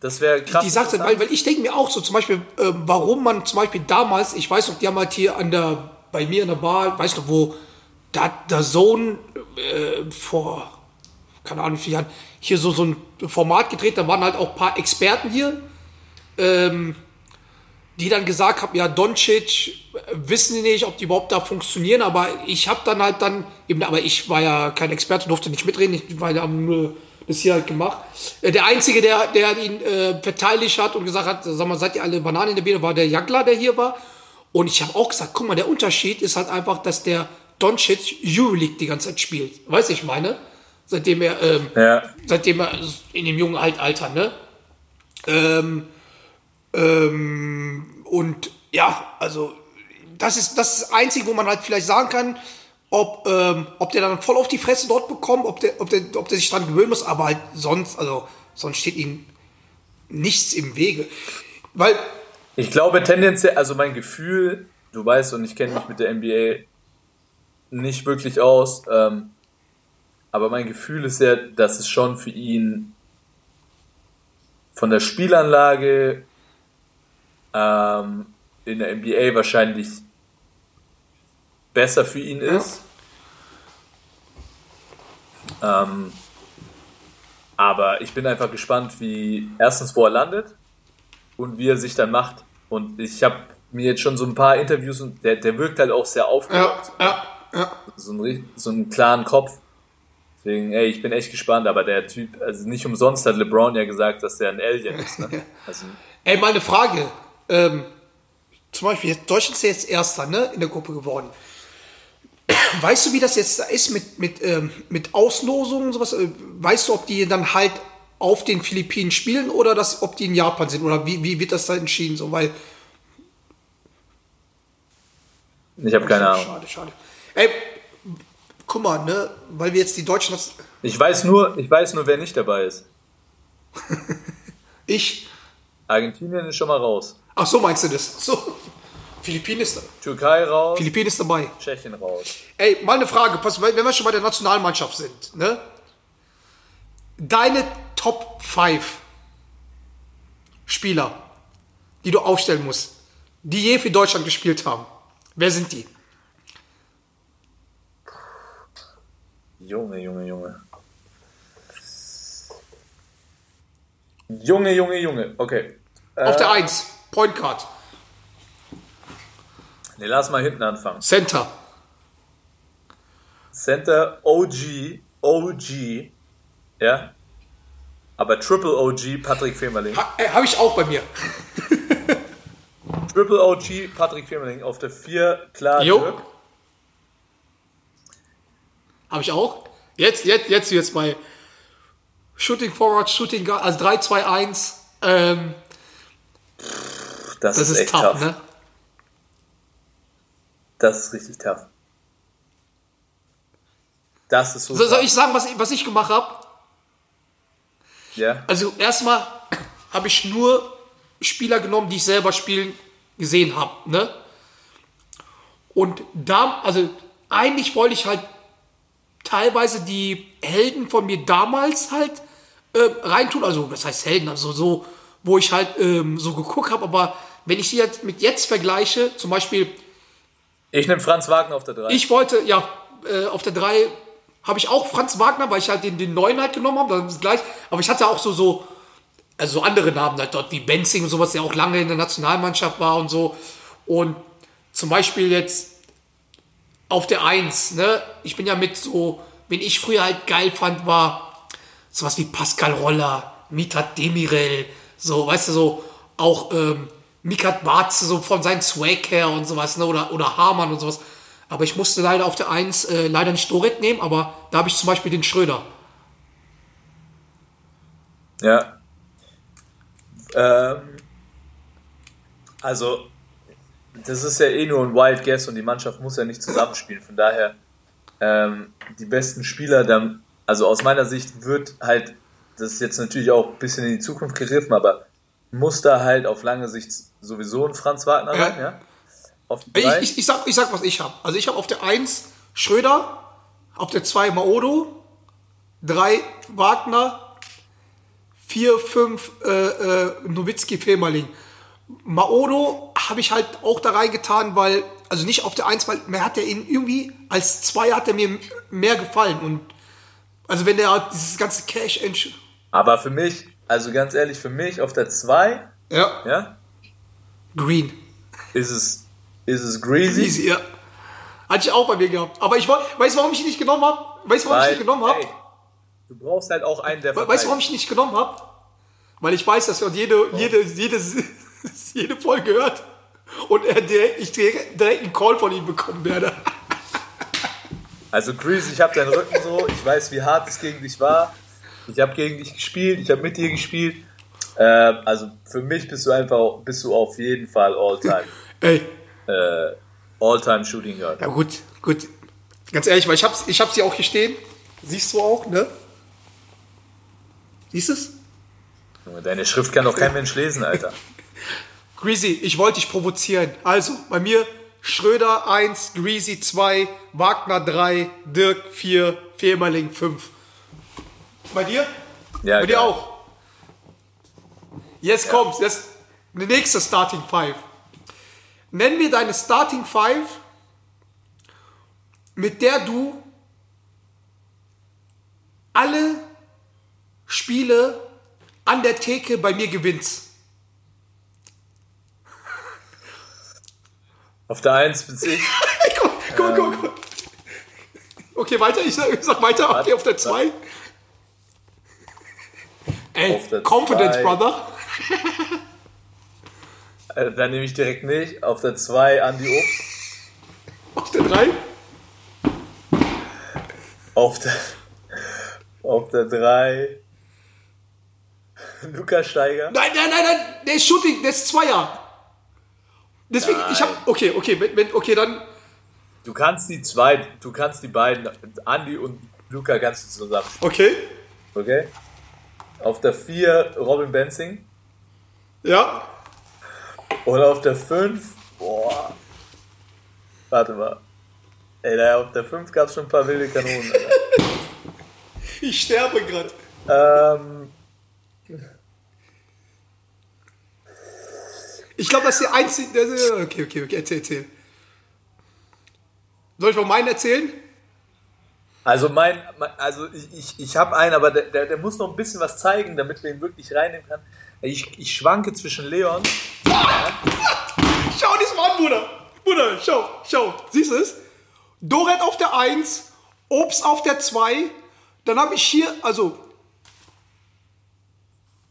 Das wäre krass. Die interessant. weil, weil ich denke mir auch so, zum Beispiel, äh, warum man zum Beispiel damals, ich weiß noch, die haben halt hier an der, bei mir in der Bar, weißt du, wo da der Sohn äh, vor, keine Ahnung wie vielen Jahren, hier so, so ein Format gedreht, da waren halt auch ein paar Experten hier. Ähm, die dann gesagt haben, ja, Doncic, wissen die nicht, ob die überhaupt da funktionieren, aber ich habe dann halt dann, eben, aber ich war ja kein Experte, durfte nicht mitreden, ich war ja nur das hier halt gemacht. Äh, Der Einzige, der, der ihn äh, verteidigt hat und gesagt hat, sag mal, seid ihr alle Bananen in der Birne, war der Jagler, der hier war. Und ich habe auch gesagt, guck mal, der Unterschied ist halt einfach, dass der Doncic Euroleague die ganze Zeit spielt. Weißt du, ich meine? Seitdem er, ähm, Ja. seitdem er in dem jungen Alt- Alter, ne? Ähm, ähm, und ja, also das ist das, ist das Einzige, wo man halt vielleicht sagen kann, ob, ähm, ob der dann voll auf die Fresse dort bekommt, ob der, ob der, ob der sich dran gewöhnen muss, aber halt sonst, also sonst steht ihm nichts im Wege. Weil, Ich glaube tendenziell, also mein Gefühl, du weißt und ich kenne mich mit der NBA nicht wirklich aus, ähm, aber mein Gefühl ist ja, dass es schon für ihn von der Spielanlage ähm, in der NBA wahrscheinlich besser für ihn ist. Ähm, aber ich bin einfach gespannt, wie erstens wo er landet und wie er sich dann macht. Und ich habe mir jetzt schon so ein paar Interviews und der, der wirkt halt auch sehr ja, aufgeregt, ja, ja. so, einen, so einen klaren Kopf. Deswegen, ey, ich bin echt gespannt, aber der Typ, also nicht umsonst hat LeBron ja gesagt, dass der ein Alien ist. Ne? Also, Ey, mal eine Frage. Ähm, zum Beispiel, Deutschland ist ja jetzt Erster ne, in der Gruppe geworden. Weißt du, wie das jetzt da ist mit, mit, ähm, mit Auslosungen und sowas? Äh, Weißt du, ob die dann halt auf den Philippinen spielen oder das, ob die in Japan sind? Oder wie, wie wird das da entschieden? So, weil, ich habe keine Ahnung. Schade, schade. Ey, guck mal, ne, weil wir jetzt die Deutschen, Ich weiß nur, ich weiß nur, wer nicht dabei ist. ich, Argentinien ist schon mal raus. ach so meinst du das? Ach So, Philippinen ist, Türkei raus, Philippinen ist dabei. Tschechien raus. Ey, mal eine Frage, pass, wenn wir schon bei der Nationalmannschaft sind, ne? Deine Top 5 Spieler, die du aufstellen musst, die je für Deutschland gespielt haben. Wer sind die? Junge, Junge, Junge. Junge, Junge, Junge. Okay. Auf der 1, Point Guard, Ne, lass mal hinten anfangen. Center, Center OG, OG, ja. Aber Triple OG Patrick Femerling. ha, äh, habe ich auch bei mir. Triple OG Patrick Femerling auf der 4, klar, Jo. Dirk. Habe ich auch. Jetzt, jetzt, jetzt, jetzt bei Shooting Forward, Shooting Guard, also 3, 2, 1. Ähm, Das, das ist, ist echt tough, tough. ne? Das ist richtig tough. Das ist so. So, soll tough. ich sagen, was, ich- was ich gemacht habe? ja? Also erstmal habe ich nur Spieler genommen, die ich selber spielen gesehen habe. Ne? Und da, also eigentlich wollte ich halt teilweise die Helden von mir damals halt äh, reintun. Also was heißt Helden? Also so, wo ich halt ähm, so geguckt habe. Aber wenn ich sie jetzt mit jetzt vergleiche, zum Beispiel Ich nehme Franz Wagner auf der 3. ich wollte, ja, äh, auf der 3 habe ich auch Franz Wagner, weil ich halt den, den neuen halt genommen habe, das ist gleich. Aber ich hatte auch so, so, also so andere Namen halt dort, wie Benzing und sowas, der auch lange in der Nationalmannschaft war und so. Und zum Beispiel jetzt auf der 1, ne, ich bin ja mit so, wen ich früher halt geil fand, war sowas wie Pascal Roller, Mitat Demirel, so, weißt du, so, auch ähm, Mikat Barze, so von seinem Swag her und sowas, ne, oder, oder Hamann und sowas. Aber ich musste leider auf der 1 äh, leider nicht Doret nehmen, aber da habe ich zum Beispiel den Schröder. Ja. Ähm, also, das ist ja eh nur ein Wild Guess und die Mannschaft muss ja nicht zusammenspielen. Von daher, ähm, die besten Spieler dann, also aus meiner Sicht wird halt, das ist jetzt natürlich auch ein bisschen in die Zukunft gegriffen, aber muss da halt auf lange Sicht sowieso ein Franz Wagner Ja. rein, ja? Auf Ich, ich, ich, sag, ich sag, was ich habe. Also ich habe auf der 1 Schröder, auf der 2 Maodo, 3 Wagner, 4, 5 äh, äh, Nowitzki Femerling. Maodo habe ich halt auch da reingetan, weil, also nicht auf der 1, weil mir hat er ihn irgendwie, als 2 hat er mir mehr gefallen. Und also wenn der dieses ganze Cash Aber für mich, also ganz ehrlich, für mich auf der 2, ja, ja, Green. Ist es, ist es Greasy? Easy, ja. Hatte ich auch bei mir gehabt. Aber ich wollte, weißt du, warum ich ihn nicht genommen habe? Weißt du, warum ich ihn nicht genommen habe? du brauchst halt auch einen, der Weißt du, warum ich ihn nicht genommen habe? Weil ich weiß, dass er jede, jede, jede, jede Folge hört. Und er direkt, ich direkt, direkt einen Call von ihm bekommen werde. Also Greasy, ich habe deinen Rücken so, ich weiß, wie hart es gegen dich war. Ich habe gegen dich gespielt, ich habe mit dir gespielt. Ähm, also für mich bist du einfach, bist du auf jeden Fall All-Time, Ey, äh, All-Time Shooting Guard. ja gut, gut. Ganz ehrlich, weil ich hab's, ich hab's hier auch hier stehen. Siehst du auch, ne? Siehst du es? Deine Schrift kann doch kein Mensch lesen, Alter. Greasy, ich wollte dich provozieren. Also, bei mir Schröder 1, Greasy 2, Wagner 3, Dirk 4, Femerling 5. Bei dir? Ja, Bei dir auch. Jetzt kommt's. Jetzt die nächste Starting Five. Nenn mir deine Starting Five, mit der du alle Spiele an der Theke bei mir gewinnst. Auf der 1 bin ich. Guck, guck, guck, guck. Okay, weiter. Ich sag, ich sag weiter. Okay, auf der 2. Ey, der Confidence, zwei. Brother. Also, dann nehme ich direkt nicht. Auf der 2 Andi Obst. Auf der 3. Auf der, auf der 3 Lukas Steiger. Nein, nein, nein, nein. Der ist Shooting, der ist Zweier. Deswegen, ich hab. Okay, okay, wenn, wenn, okay, dann. Du kannst die zwei, du kannst die beiden, Andi und Luca kannst du zusammen. Okay. Okay? Auf der 4 Robin Benzing. Ja. Und auf der 5, boah. Warte mal. Ey, da auf der 5 gab es schon ein paar wilde Kanonen. Ich sterbe gerade. ähm, Ich glaube, das ist die einzige. Okay, okay, okay, erzähl, erzähl. Soll ich mal meinen erzählen? also mein, also ich, ich, ich habe einen, aber der, der, der muss noch ein bisschen was zeigen, damit wir ihn wirklich reinnehmen können. Ich, ich schwanke zwischen Leon. Schau dies mal an, Bruder. Bruder, schau, schau. Siehst du es? Doret auf der 1, Obst auf der 2. Dann habe ich hier, also.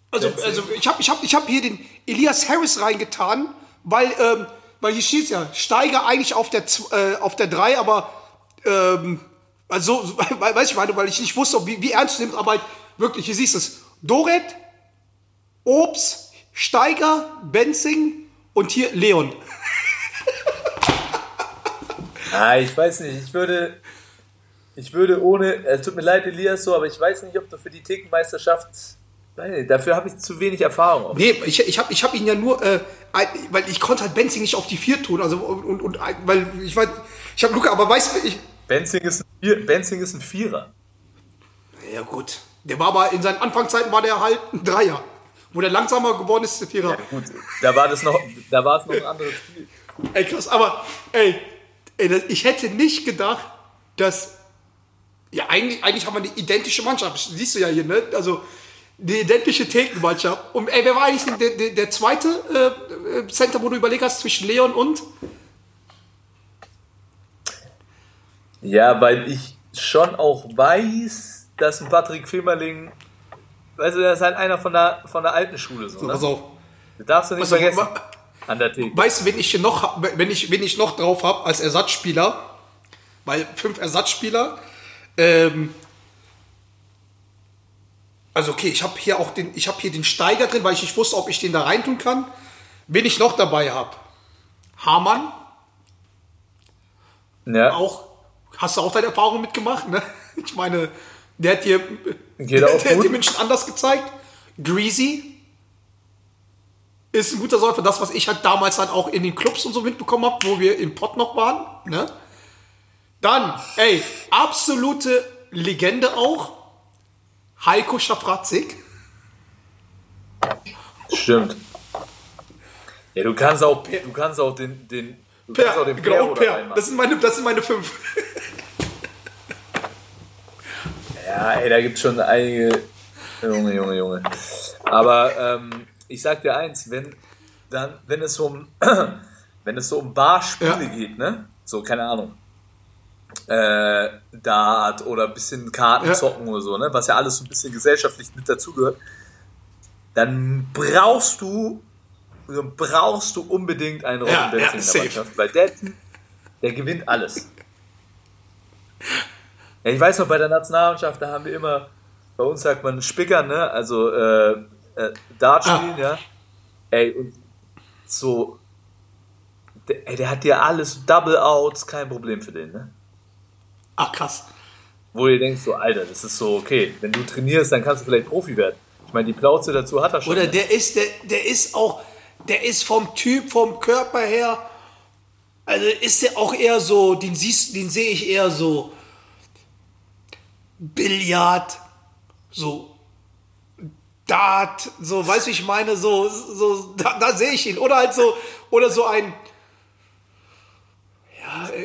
Also, also ich habe ich hab, ich hab hier den Elias Harris reingetan, weil, ähm, weil hier steht ja, Steiger eigentlich auf der, äh, auf der 3, aber ähm, also, so- we- weiß ich meine, weil ich nicht wusste, wie, wie ernst du nimmst, aber halt wirklich, hier siehst du es. Doret, Obst, Steiger, Benzing und hier Leon. Ah, ich weiß nicht, ich würde, ich würde ohne, es tut mir leid, Elias, so, aber ich weiß nicht, ob du für die Thekenmeisterschaft, dafür habe ich zu wenig Erfahrung. Auch. Nee, ich, ich habe ich hab ihn ja nur, äh, weil ich konnte halt Benzing nicht auf die 4 tun, also und, und, weil ich weiß, ich habe Luca, aber weißt du, ich, Benzing ist, ein Vier, Benzing ist ein Vierer. ja gut, der war aber in seinen Anfangszeiten war der halt ein Dreier, wo der langsamer geworden ist, der Vierer. Gut, da war das noch, da war es noch ein anderes Spiel. Ey, krass, aber, ey, ey ich hätte nicht gedacht, dass, ja, eigentlich, eigentlich haben wir eine identische Mannschaft, siehst du ja hier, ne, also, eine identische Thekenmannschaft. Und, ey, wer war eigentlich der, der, der zweite äh, äh, Center, wo du überlegt hast, zwischen Leon und? Ja, weil ich schon auch weiß, dass ein Patrick Femerling, weißt du, der ist halt einer von der, von der alten Schule, so, ne? Pass auf. Das darfst du nicht Pass vergessen. An der Theke. Weißt du, wen ich noch, wenn ich, wen ich noch drauf habe als Ersatzspieler, weil fünf Ersatzspieler, ähm, also okay, ich habe hier auch den, ich habe hier den Steiger drin, weil ich nicht wusste, ob ich den da reintun kann. Wen ich noch dabei habe, Hamann, Ja, auch, hast du auch deine Erfahrung mitgemacht, ne? Ich meine, der hat dir, Geht der, der hat dir München anders gezeigt. Greasy ist ein guter Säufer, das, was ich halt damals dann auch in den Clubs und so mitbekommen habe, wo wir im Pott noch waren, ne? Dann, ey, absolute Legende auch, Heiko Schafratzig. stimmt. Ja, du kannst auch, du kannst auch den, den, du kannst auch Per, den genau, Per. reinmachen. Das sind meine, das sind meine fünf. Ja, ey, da gibt schon einige. Junge, Junge, Junge. Aber ähm, ich sag dir eins, wenn, dann, wenn es so um, wenn es so um Barspiele Ja. geht, ne? So, keine Ahnung. Äh, Dart oder ein bisschen Karten Ja. zocken oder so, ne? Was ja alles so ein bisschen gesellschaftlich mit dazugehört. Dann brauchst du, dann brauchst du unbedingt einen Robin Ja, Benzing ja, in der safe. Mannschaft, weil der der gewinnt alles. Ja, ich weiß noch, bei der Nationalmannschaft, da haben wir immer, bei uns sagt man Spickern, ne? Also äh, äh, Dart Ah. spielen, ja. Ey, und so, der, ey, der hat dir alles, Double Outs, kein Problem für den, ne? Ach, krass. Wo du denkst, so, Alter, das ist so okay. Wenn du trainierst, dann kannst du vielleicht Profi werden. Ich meine, die Plauze dazu hat er schon. Oder ne? der ist, der, der ist auch, der ist vom Typ, vom Körper her, also ist der auch eher so, den siehst, den sehe ich eher so Billard, so Dart, so, weißt du, ich meine, so, so, da, da sehe ich ihn. Oder halt so, oder so ein,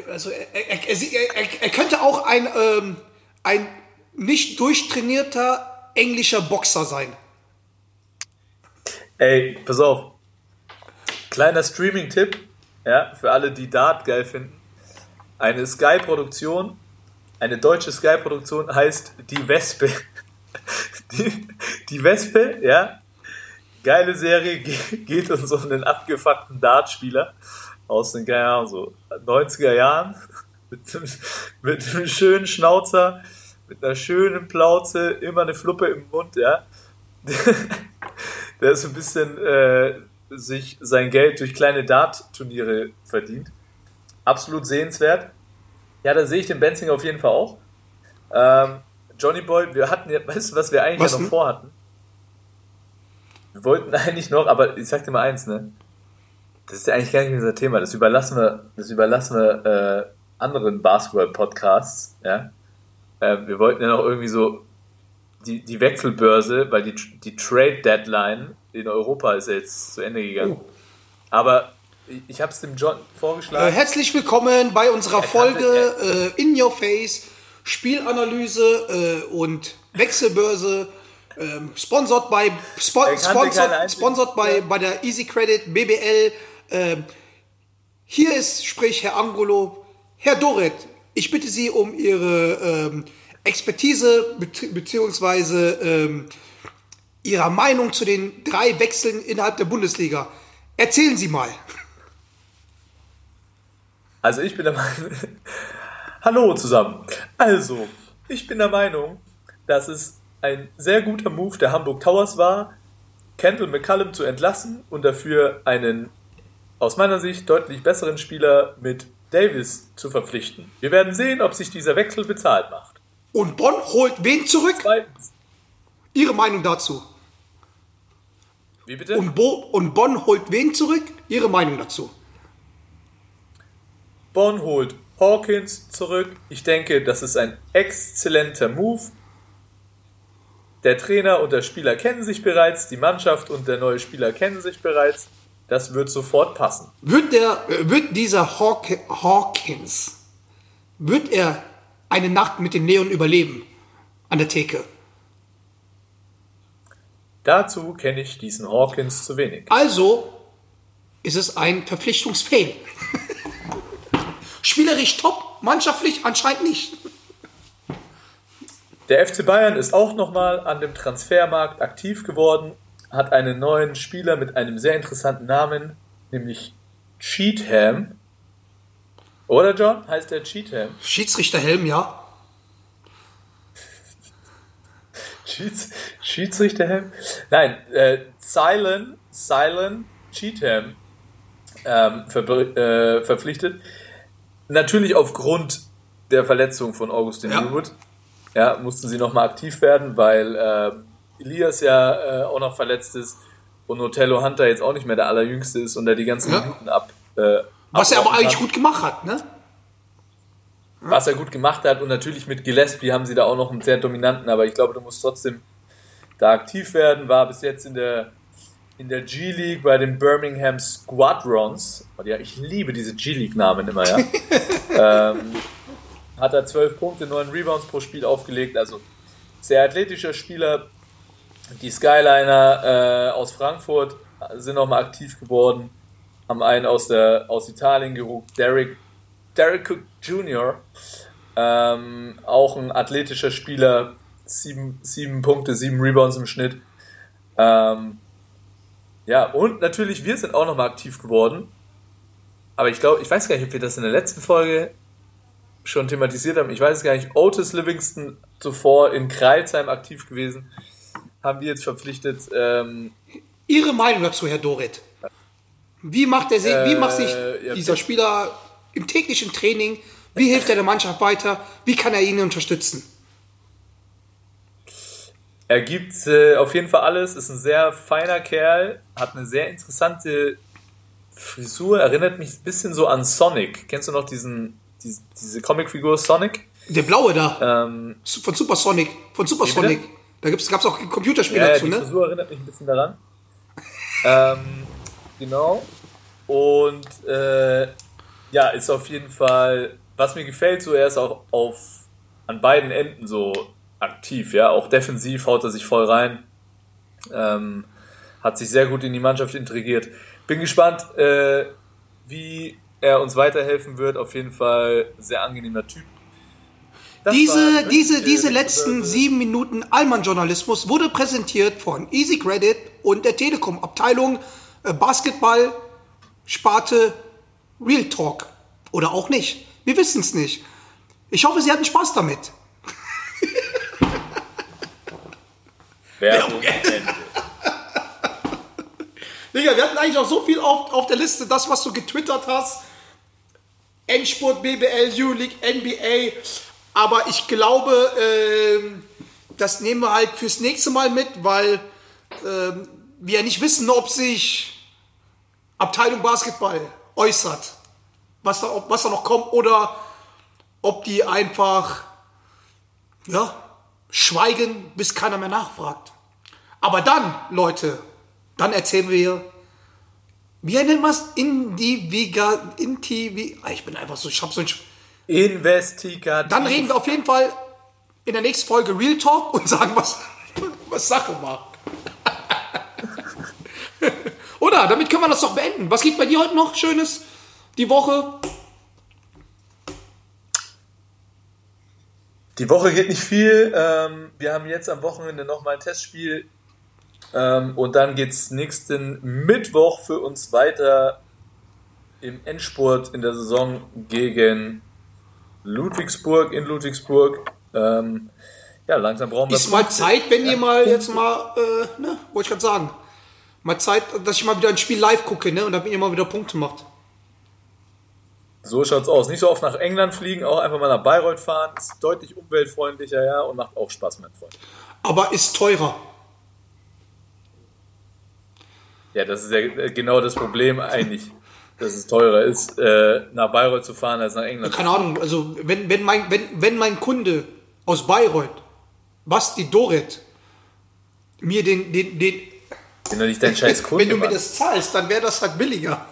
also er, er, er, könnte auch ein, ähm, ein nicht durchtrainierter englischer Boxer sein. Ey, pass auf. Kleiner Streaming-Tipp, ja, für alle, die Dart geil finden. Eine Sky-Produktion, eine deutsche Sky-Produktion heißt Die Wespe. Die, die Wespe, ja. Geile Serie, ge- geht um so einen abgefuckten Dartspieler aus den, keine Ahnung, so 90er Jahren. Mit, einem- mit einem schönen Schnauzer, mit einer schönen Plauze, immer eine Fluppe im Mund, ja der so ein bisschen äh, sich sein Geld durch kleine Dart-Turniere verdient. Absolut sehenswert. Ja, da sehe ich den Benzing auf jeden Fall auch. Ähm, Johnny Boy, wir hatten ja, weißt du, was wir eigentlich Was ja noch vorhatten? Wir wollten eigentlich noch, aber ich sag dir mal eins, ne? Das ist ja eigentlich gar nicht unser Thema. Das überlassen wir, das überlassen wir äh, anderen Basketball-Podcasts, ja. Äh, wir wollten ja noch irgendwie so die, die Wechselbörse, weil die, die Trade Deadline in Europa ist ja jetzt zu Ende gegangen. Aber ich, habe es dem John Äh, vorgeschlagen. herzlich willkommen bei unserer Folge äh, In Your Face, Spielanalyse äh, und Wechselbörse. Ähm, sponsored bei spo sponsored, sponsored Spieler. bei der Easy Credit BBL. Ähm, hier ist, sprich Herr Angolo. Herr Doret, ich bitte Sie um Ihre ähm, Expertise beziehungsweise ähm, Ihrer Meinung zu den drei Wechseln innerhalb der Bundesliga. Erzählen Sie mal. Also ich bin der Meinung. Hallo zusammen. Also, ich bin der Meinung, dass es ein sehr guter Move der Hamburg Towers war, Kendall McCallum zu entlassen und dafür einen aus meiner Sicht deutlich besseren Spieler mit Davis zu verpflichten. Wir werden sehen, ob sich dieser Wechsel bezahlt macht. Und Bonn holt wen zurück? Zweitens. Ihre Meinung dazu. Wie bitte? Und, Bo und Bonn holt wen zurück? Ihre Meinung dazu. Bonn holt Hawkins zurück. Ich denke, das ist ein exzellenter Move. Der Trainer und der Spieler kennen sich bereits, die Mannschaft und der neue Spieler kennen sich bereits. Das wird sofort passen. Wird, der, äh, wird dieser Hawk Hawkins, wird er eine Nacht mit den Leon überleben? An der Theke. Dazu kenne ich diesen Hawkins zu wenig. Also ist es ein Verpflichtungsfail. Spielerisch top, mannschaftlich anscheinend nicht. Der FC Bayern ist auch nochmal an dem Transfermarkt aktiv geworden, hat einen neuen Spieler mit einem sehr interessanten Namen, nämlich Cheatham. Oder John? Heißt der Cheatham? Schiedsrichterhelm, ja. Schieds Schiedsrichterhelm? Nein, äh, Silent, Silent Cheatham ähm, ver äh, verpflichtet. Natürlich aufgrund der Verletzung von Augustin Ja. Newwood. Ja, mussten sie nochmal aktiv werden, weil äh, Elias ja äh, auch noch verletzt ist und Otello Hunter jetzt auch nicht mehr der allerjüngste ist und er die ganzen Ja. Minuten ab. Äh, Was er aber eigentlich kann gut gemacht hat, ne? was er gut gemacht hat. Und natürlich mit Gillespie haben sie da auch noch einen sehr dominanten, aber ich glaube, du musst trotzdem da aktiv werden. War bis jetzt in der, in der G-League bei den Birmingham Squadrons. Und ja, ich liebe diese G-League-Namen immer, ja. ähm, hat er 12 Punkte, 9 Rebounds pro Spiel aufgelegt. Also sehr athletischer Spieler. Die Skyliner äh, aus Frankfurt sind nochmal aktiv geworden. Haben einen aus, der, aus Italien gerufen, Derek, Derek Cook Jr., ähm, auch ein athletischer Spieler, sieben, sieben Punkte, sieben Rebounds im Schnitt. Ähm, ja, und natürlich, wir sind auch nochmal aktiv geworden. Aber ich glaube, ich weiß gar nicht, ob wir das in der letzten Folge schon thematisiert haben. Ich weiß es gar nicht. Otis Livingston zuvor in Kreilsheim aktiv gewesen. Haben wir jetzt verpflichtet. Ähm, Ihre Meinung dazu, Herr Dorit? Wie macht, er sich, wie macht sich Äh, ja, dieser Spieler im täglichen Training? Wie hilft er der Mannschaft weiter? Wie kann er ihn unterstützen? Er gibt äh, auf jeden Fall alles, ist ein sehr feiner Kerl, hat eine sehr interessante Frisur, erinnert mich ein bisschen so an Sonic. Kennst du noch diesen, diese, diese Comicfigur Sonic? Der Blaue da, Ähm, von Supersonic. Von Supersonic. bitte? Da gab es auch ein Computerspiel ja, ja, dazu, die ne? Frisur erinnert mich ein bisschen daran. ähm, genau. Und äh, ja, ist auf jeden Fall, was mir gefällt, so er ist auch auf an beiden Enden so aktiv, ja, auch defensiv haut er sich voll rein. Ähm, hat sich sehr gut in die Mannschaft integriert. Bin gespannt, äh, wie er uns weiterhelfen wird. Auf jeden Fall sehr angenehmer Typ. Das Diese, diese, wirklich, diese äh, letzten sieben Minuten Allmann-Journalismus wurde präsentiert von Easy Credit und der Telekom Abteilung äh, Basketball Sparte Real Talk. Oder auch nicht. Wir wissen es nicht. Ich hoffe, Sie hatten Spaß damit. Werbung Ende. Digga, wir hatten eigentlich auch so viel auf, auf der Liste, das, was du getwittert hast. Endspurt, BBL, U-League, NBA. Aber ich glaube, ähm, das nehmen wir halt fürs nächste Mal mit, weil ähm, wir nicht wissen, ob sich Abteilung Basketball äußert, was da, ob, was da noch kommt, oder ob die einfach ja, schweigen, bis keiner mehr nachfragt. Aber dann, Leute, dann erzählen wir, wie nennt man es? Indiviga, Inti, ah, ich bin einfach so, ich hab so ein, Investigativ. dann reden wir auf jeden Fall in der nächsten Folge Real Talk und sagen, was, was Sache war. Oder? Damit können wir das doch beenden. Was geht bei dir heute noch Schönes? Die Woche? Die Woche geht nicht viel. Ähm, wir haben jetzt am Wochenende nochmal ein Testspiel. Ähm, und dann geht es nächsten Mittwoch für uns weiter im Endspurt in der Saison gegen Ludwigsburg in Ludwigsburg. Ähm, ja, langsam brauchen wir. Ist mal. Zeit, wenn ihr mal jetzt mal, äh, ne, wollte ich gerade sagen. Mal Zeit, dass ich mal wieder ein Spiel live gucke, ne, und damit ihr mal wieder Punkte macht. So schaut's aus. Nicht so oft nach England fliegen, auch einfach mal nach Bayreuth fahren. Ist deutlich umweltfreundlicher, ja, und macht auch Spaß, mein Freund. Aber ist teurer. Ja, das ist ja äh, genau das Problem eigentlich, dass es teurer ist, äh, nach Bayreuth zu fahren als nach England. Keine Ahnung, also wenn, wenn, mein, wenn, wenn mein Kunde aus Bayreuth, Basti Doret, mir den, den, den Wenn du nicht dein scheiß Kunde wenn du mir das zahlst, dann wäre das halt billiger.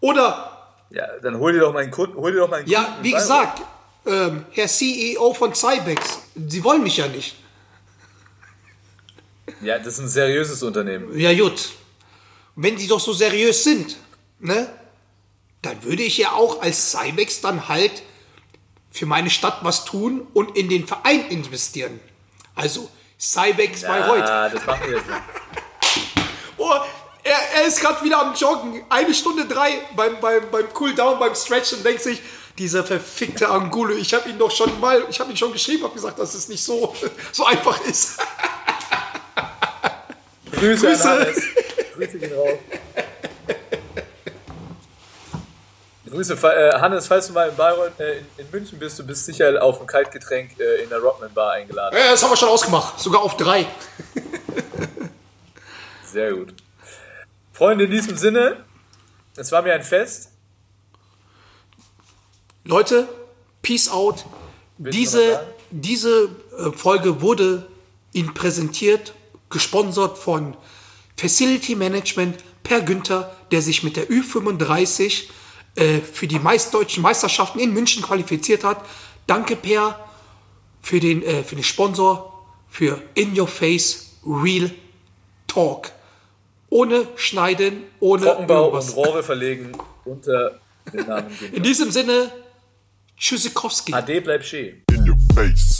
Oder, Ja, dann hol dir doch meinen Kunden, hol dir doch meinen ja, Kunden wie gesagt, ähm, Herr CEO von Cybex, Sie wollen mich ja nicht. Ja, das ist ein seriöses Unternehmen. Ja, gut. Wenn die doch so seriös sind, ne, dann würde ich ja auch als Cybex dann halt für meine Stadt was tun und in den Verein investieren. Also Cybex Bayreuth. Ja, das machen wir jetzt nicht. Oh, er, er ist gerade wieder am Joggen. Eine Stunde drei beim, beim, beim Cooldown, beim Stretch und denkt sich, dieser verfickte Angulo, ich habe ihn doch schon mal, ich habe ihn schon geschrieben, habe gesagt, dass es nicht so, so einfach ist. Grüße, Grüße. Grüße gehen raus. Grüße, äh, Hannes, falls du mal in Bayreuth, äh, in, in München bist, du bist sicher auf ein Kaltgetränk äh, in der Rockman Bar eingeladen. Ja, das haben wir schon ausgemacht, sogar auf drei. Sehr gut. Freunde, in diesem Sinne, es war mir ein Fest. Leute, Peace out. Willst Diese, diese äh, Folge wurde Ihnen präsentiert, gesponsert von Facility Management Per Günther, der sich mit der Ü35 äh, für die meist deutschen Meisterschaften in München qualifiziert hat. Danke Per für den, äh, für den Sponsor, für In Your Face Real Talk. Ohne Schneiden, ohne Trockenbau irgendwas. und Rohre verlegen unter den Namen In Günther. diesem Sinne, Tschüssikowski. Ade bleibt stehen. In your face.